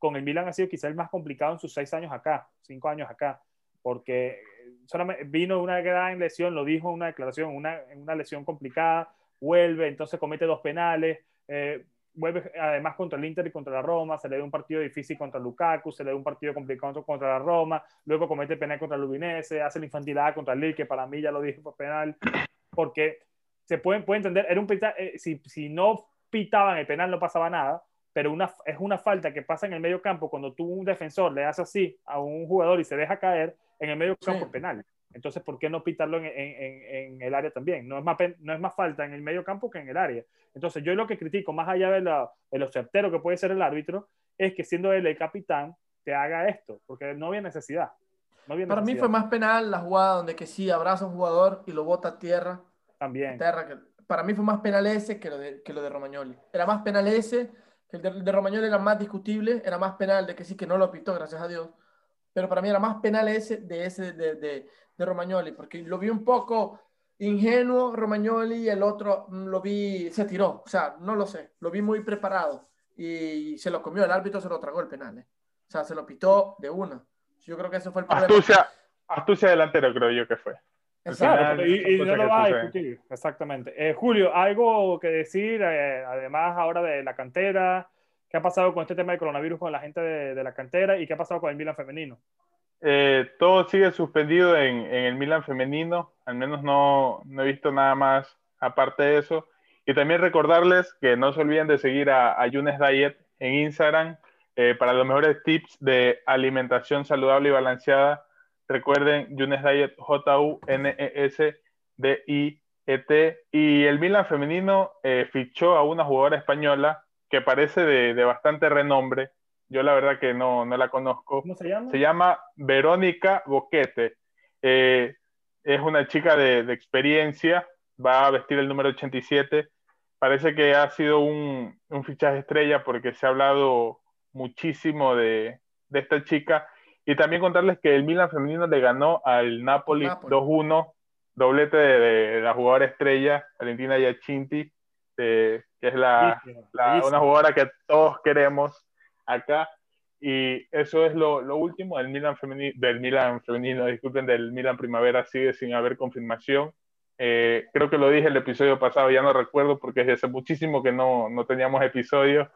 con el Milan ha sido quizá el más complicado en sus seis años acá, cinco años acá, porque solamente vino una gran lesión, lo dijo en una declaración, una, una lesión complicada, vuelve, entonces comete dos penales, eh, vuelve además contra el Inter y contra la Roma, se le da un partido difícil contra Lukaku, se le da un partido complicado contra la Roma, luego comete penal contra el Udinese, hace la infantilidad contra el Lille, que para mí ya lo dije por penal, porque se puede, puede entender, era un eh, si, si no pitaban el penal no pasaba nada, pero una, es una falta que pasa en el medio campo cuando tú un defensor le haces así a un jugador y se deja caer en el medio campo penal. Entonces, ¿por qué no pitarlo en, en, en, el área también? No es, más, no es más falta en el medio campo que en el área. Entonces, yo lo que critico, más allá de, la, de lo certero que puede ser el árbitro, es que siendo él el capitán, te haga esto, porque no había necesidad. No había Para mí fue más penal la jugada donde que sí abraza a un jugador y lo bota a tierra. También. Tierra, que, para mí fue más penal ese que lo de, que lo de Romagnoli. Era más penal ese el de, Romagnoli era más discutible, era más penal de que sí que no lo pitó, gracias a Dios. Pero para mí era más penal ese de ese de, de, de Romagnoli, porque lo vi un poco ingenuo Romagnoli y el otro mm, lo vi, se tiró. O sea, no lo sé, lo vi muy preparado y se lo comió el árbitro, se lo tragó el penal. ¿eh? O sea, se lo pitó de una. Yo creo que eso fue el problema. Astucia, astucia delantero, creo yo que fue. Exacto, y, no lo va a discutir, exactamente. Eh, Julio, ¿algo que decir, eh, además ahora de la cantera? ¿Qué ha pasado con este tema del coronavirus con la gente de, la cantera y qué ha pasado con el Milan femenino? Eh, todo sigue suspendido en, en, el Milan femenino, al menos no, no, he visto nada más aparte de eso. Y también recordarles que no se olviden de seguir a, a Yunes Diet en Instagram para los mejores tips de alimentación saludable y balanceada Recuerden, Yunes Diet, J-U-N-E-S-D-I-E-T. Y el Milan femenino eh, fichó a una jugadora española que parece de, bastante renombre. Yo la verdad que no, no la conozco. ¿Cómo se llama? Se llama Verónica Boquete. Eh, es una chica de, de, experiencia, va a vestir el número 87. Parece que ha sido un, un fichaje estrella porque se ha hablado muchísimo de, de, esta chica. Y también contarles que el Milan femenino le ganó al Napoli, 2-1, doblete de, la jugadora estrella, Valentina Giacinti, que es la, la, una jugadora que todos queremos acá. Y eso es lo, lo último del Milan, femenino, del Milan femenino, disculpen, del Milan Primavera sigue sin haber confirmación. Eh, creo que lo dije el episodio pasado, ya no recuerdo porque desde hace muchísimo que no, no teníamos episodios,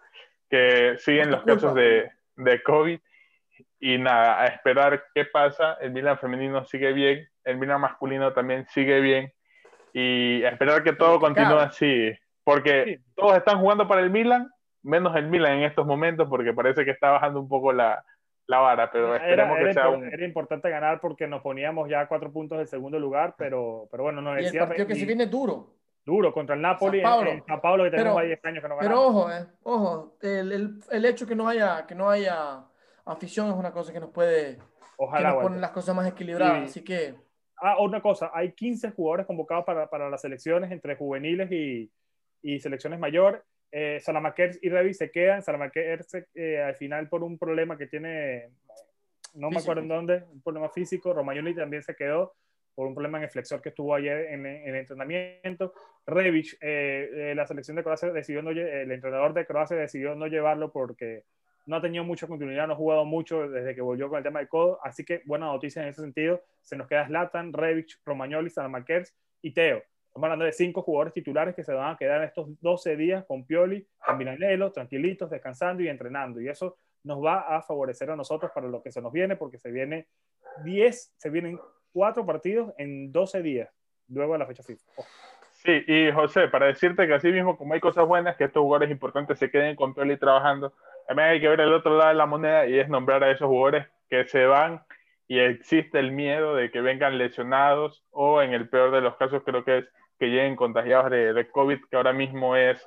que siguen los casos de, de COVID. Y nada, a esperar qué pasa. El Milan femenino sigue bien, el Milan masculino también sigue bien. Y a esperar que todo continúe así, porque todos están jugando para el Milan menos el Milan en estos momentos porque parece que está bajando un poco la, la vara, pero esperemos que sea un... Era importante ganar porque nos poníamos ya a cuatro puntos del segundo lugar, pero, pero bueno, no decía... Y el partido que se viene duro. Duro, contra el Napoli San En, San Pablo, que tenemos ahí 10 años que no ganamos. Pero ojo, eh, ojo, el, el, el, hecho que no, haya, que no haya afición es una cosa que nos puede... Ojalá, que nos pone las cosas más equilibradas, así que... Ah, una cosa, hay 15 jugadores convocados para, para las selecciones entre juveniles y, y selecciones mayores eh, Salamakers y Revi se quedan. Salamakers eh, al final por un problema que tiene, no me acuerdo en dónde, un problema físico. Romagnoli también se quedó por un problema en el flexor que estuvo ayer en, el entrenamiento. Revic, eh, la selección de Croacia decidió no, el entrenador de Croacia decidió no llevarlo porque no ha tenido mucha continuidad, no ha jugado mucho desde que volvió con el tema del codo. Así que buena noticia en ese sentido. Se nos queda Zlatan, Revic, Romagnoli, Salamakers y Teo. Estamos hablando de cinco jugadores titulares que se van a quedar estos 12 días con Pioli, con Milanello, tranquilitos, descansando y entrenando. Y eso nos va a favorecer a nosotros para lo que se nos viene, porque se viene 10, se vienen cuatro partidos en 12 días, luego de la fecha FIFA. Sí, y José, para decirte que así mismo como hay cosas buenas, que estos jugadores importantes se queden con Pioli trabajando, también hay que ver el otro lado de la moneda y es nombrar a esos jugadores que se van y existe el miedo de que vengan lesionados o en el peor de los casos creo que es que lleguen contagiados de, de, COVID, que ahora mismo es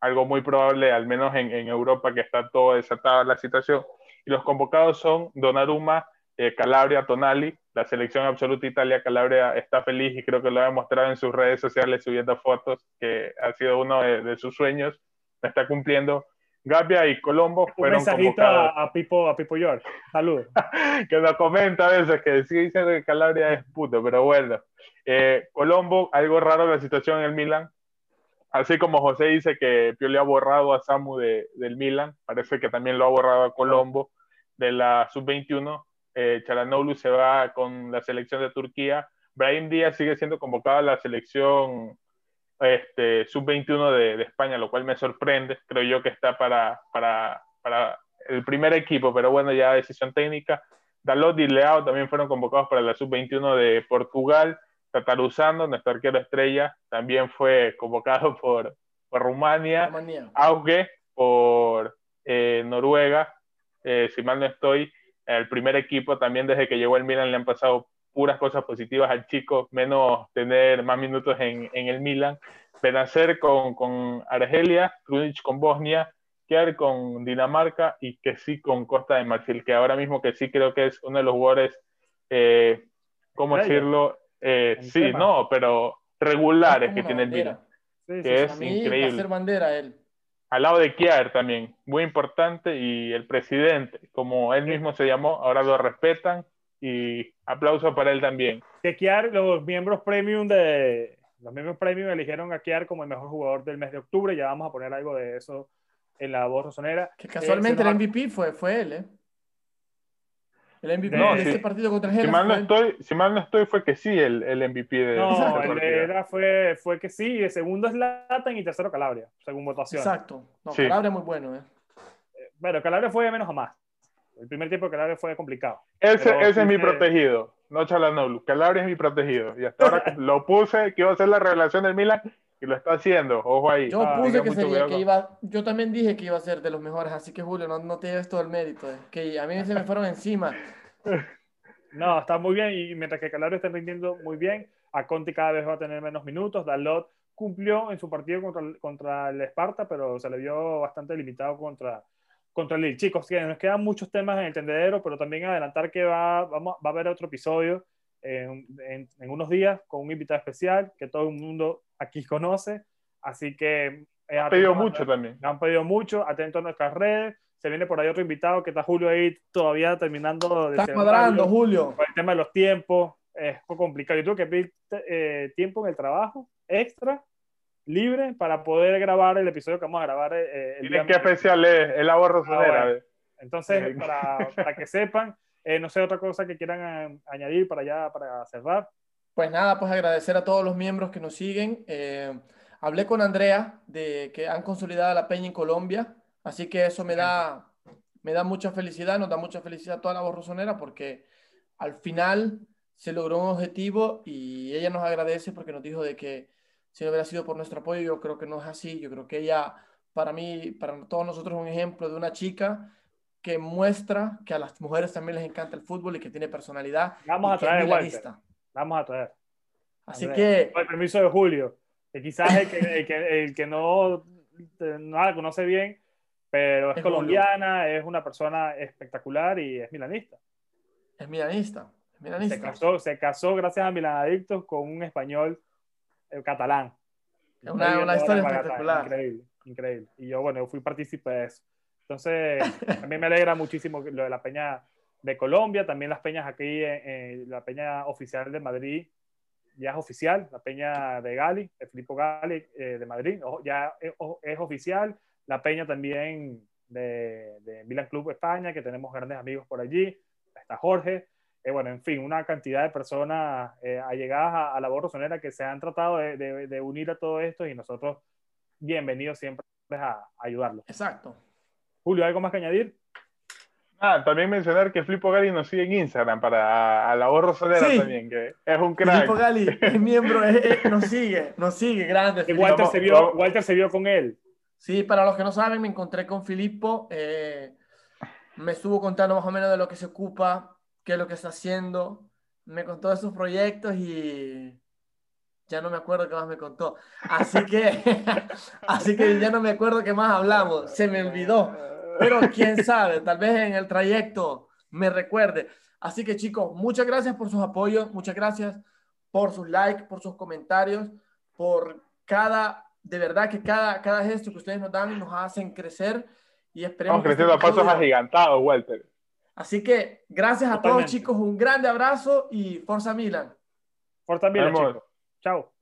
algo muy probable, al menos en, en, Europa, que está todo desatada la situación. Y los convocados son Donnarumma, eh, Calabria, Tonali. La selección absoluta Italia, Calabria, está feliz y creo que lo ha demostrado en sus redes sociales subiendo fotos, que ha sido uno de, de sus sueños. Está cumpliendo. Gabia y Colombo fueron convocados. A, a, Pipo, a Pipo George. Saludos. que nos comenta a veces que sí dice que Calabria es puto, pero bueno. Eh, Colombo, algo raro la situación en el Milan. Así como José dice que Pioli ha borrado a Samu de, del Milan, parece que también lo ha borrado a Colombo de la sub-21. Eh, Chalanoglu se va con la selección de Turquía. Brahim Díaz sigue siendo convocado a la selección este, sub-21 de, de, España, lo cual me sorprende. Creo yo que está para, para, para el primer equipo, pero bueno, ya decisión técnica. Dalot y Leao también fueron convocados para la sub-21 de Portugal. Tataruzano, nuestro arquero estrella, también fue convocado por, por Rumania. Auge por eh, Noruega, eh, si mal no estoy, el primer equipo también desde que llegó el Milan le han pasado puras cosas positivas al chico, menos tener más minutos en, en el Milan. Benacer con, con Argelia, Krunic con Bosnia, Kiar con Dinamarca y que sí con Costa de Marfil, que ahora mismo que sí creo que es uno de los jugadores, eh, ¿cómo decirlo? Eh, sí, no, pero regulares que tiene el Milan. Sí, que es increíble. bandera él. Al lado de Kiar también, muy importante, y el presidente, como él mismo se llamó, ahora lo respetan y aplauso para él también. Que Kiar, los miembros premium de los miembros premium eligieron a Kiar como el mejor jugador del mes de octubre, ya vamos a poner algo de eso en la voz rosonera. Que casualmente eh, el MVP fue, fue él, ¿eh? El MVP no, de si, este partido contra el si mal, no estoy, si mal no estoy, fue que sí el, el MVP de. No, el de era fue, fue que sí. El segundo es Latan y tercero Calabria, según votación. Exacto. No, sí. Calabria muy bueno, ¿eh? Pero Calabria fue de menos a más. El primer tiempo de Calabria fue complicado. Ese, ese es mi protegido, no Chalanoglu. Calabria es mi protegido. Y hasta ahora lo puse, que iba a ser la revelación del Milan y lo está haciendo. Ojo ahí. Yo ah, puse que, sería, que iba, yo también dije que iba a ser de los mejores, así que Julio, no, no te lleves todo el mérito. Eh. Que a mí se me fueron encima. No, está muy bien y mientras que Calabria está rindiendo muy bien, a Conti cada vez va a tener menos minutos. Dalot cumplió en su partido contra, contra el Esparta, pero se le vio bastante limitado contra, contra el Lille. Chicos, nos quedan muchos temas en el tendedero, pero también adelantar que va, vamos, va a haber otro episodio en, en, unos días con un invitado especial que todo el mundo aquí conoce. Así que... Eh, han pedido mucho también. Han pedido mucho, atento a nuestras redes. Se viene por ahí otro invitado que está Julio ahí todavía terminando de... Está cuadrando, Julio. el tema de los tiempos es un poco complicado. Yo tuve que pedir eh, tiempo en el trabajo extra libre para poder grabar el episodio que vamos a grabar. Eh, el qué especial es? El agua rosonera. Ah, Entonces, para, para, que sepan, eh, no sé otra cosa que quieran eh, añadir para ya, para cerrar. Pues nada, pues agradecer a todos los miembros que nos siguen. hablé con Andrea de que han consolidado la peña en Colombia, así que eso me da, me da mucha felicidad, nos da mucha felicidad a toda la voz rosonera porque al final se logró un objetivo y ella nos agradece porque nos dijo de que si no hubiera sido por nuestro apoyo, yo creo que no es así. Yo creo que ella, para mí, para todos nosotros, es un ejemplo de una chica que muestra que a las mujeres también les encanta el fútbol y que tiene personalidad. Vamos a traer, Vamos a traer. Así que... Con el permiso de Julio, que quizás el que, el que, el que no, no la conoce bien, pero es, colombiana, es una persona espectacular y es milanista. Es milanista. Es milanista. Se, casó, se casó gracias a Milan Adictos con un español el catalán. Una, una historia espectacular. Increíble, increíble. Y yo, bueno, fui partícipe de eso. Entonces, a mí me alegra muchísimo lo de la peña de Colombia, también las peñas aquí, en la peña oficial de Madrid, ya es oficial, la peña de Gali, de Filippo Gali eh, de Madrid, ya es, es, oficial, la peña también de, de Milan Club España, que tenemos grandes amigos por allí, está Jorge, eh, bueno, en fin, una cantidad de personas eh, allegadas a, la voz rosonera que se han tratado de, unir a todo esto y nosotros bienvenidos siempre a, ayudarlos. Exacto. Julio, ¿algo más que añadir? Ah, también mencionar que Flipo Gali nos sigue en Instagram para a la voz rosonera también, que es un crack. Flipo Gali es miembro, nos sigue, nos sigue, grande. Walter, se vio, Walter se vio con él. Sí, para los que no saben, me encontré con Filippo, eh, me estuvo contando más o menos de lo que se ocupa qué es lo que está haciendo. Me contó de sus proyectos y ya no me acuerdo qué más me contó. Así que, así que ya no me acuerdo qué más hablamos. Se me olvidó. Pero quién sabe, tal vez en el trayecto me recuerde. Así que chicos, muchas gracias por sus apoyos, muchas gracias por sus likes, por sus comentarios, por cada, de verdad que cada, cada gesto que ustedes nos dan nos hacen crecer y esperemos. Estamos creciendo a pasos agigantados, Walter. Así que gracias a todos chicos, un grande abrazo y Forza Milan. Forza Milan, chicos. Chao.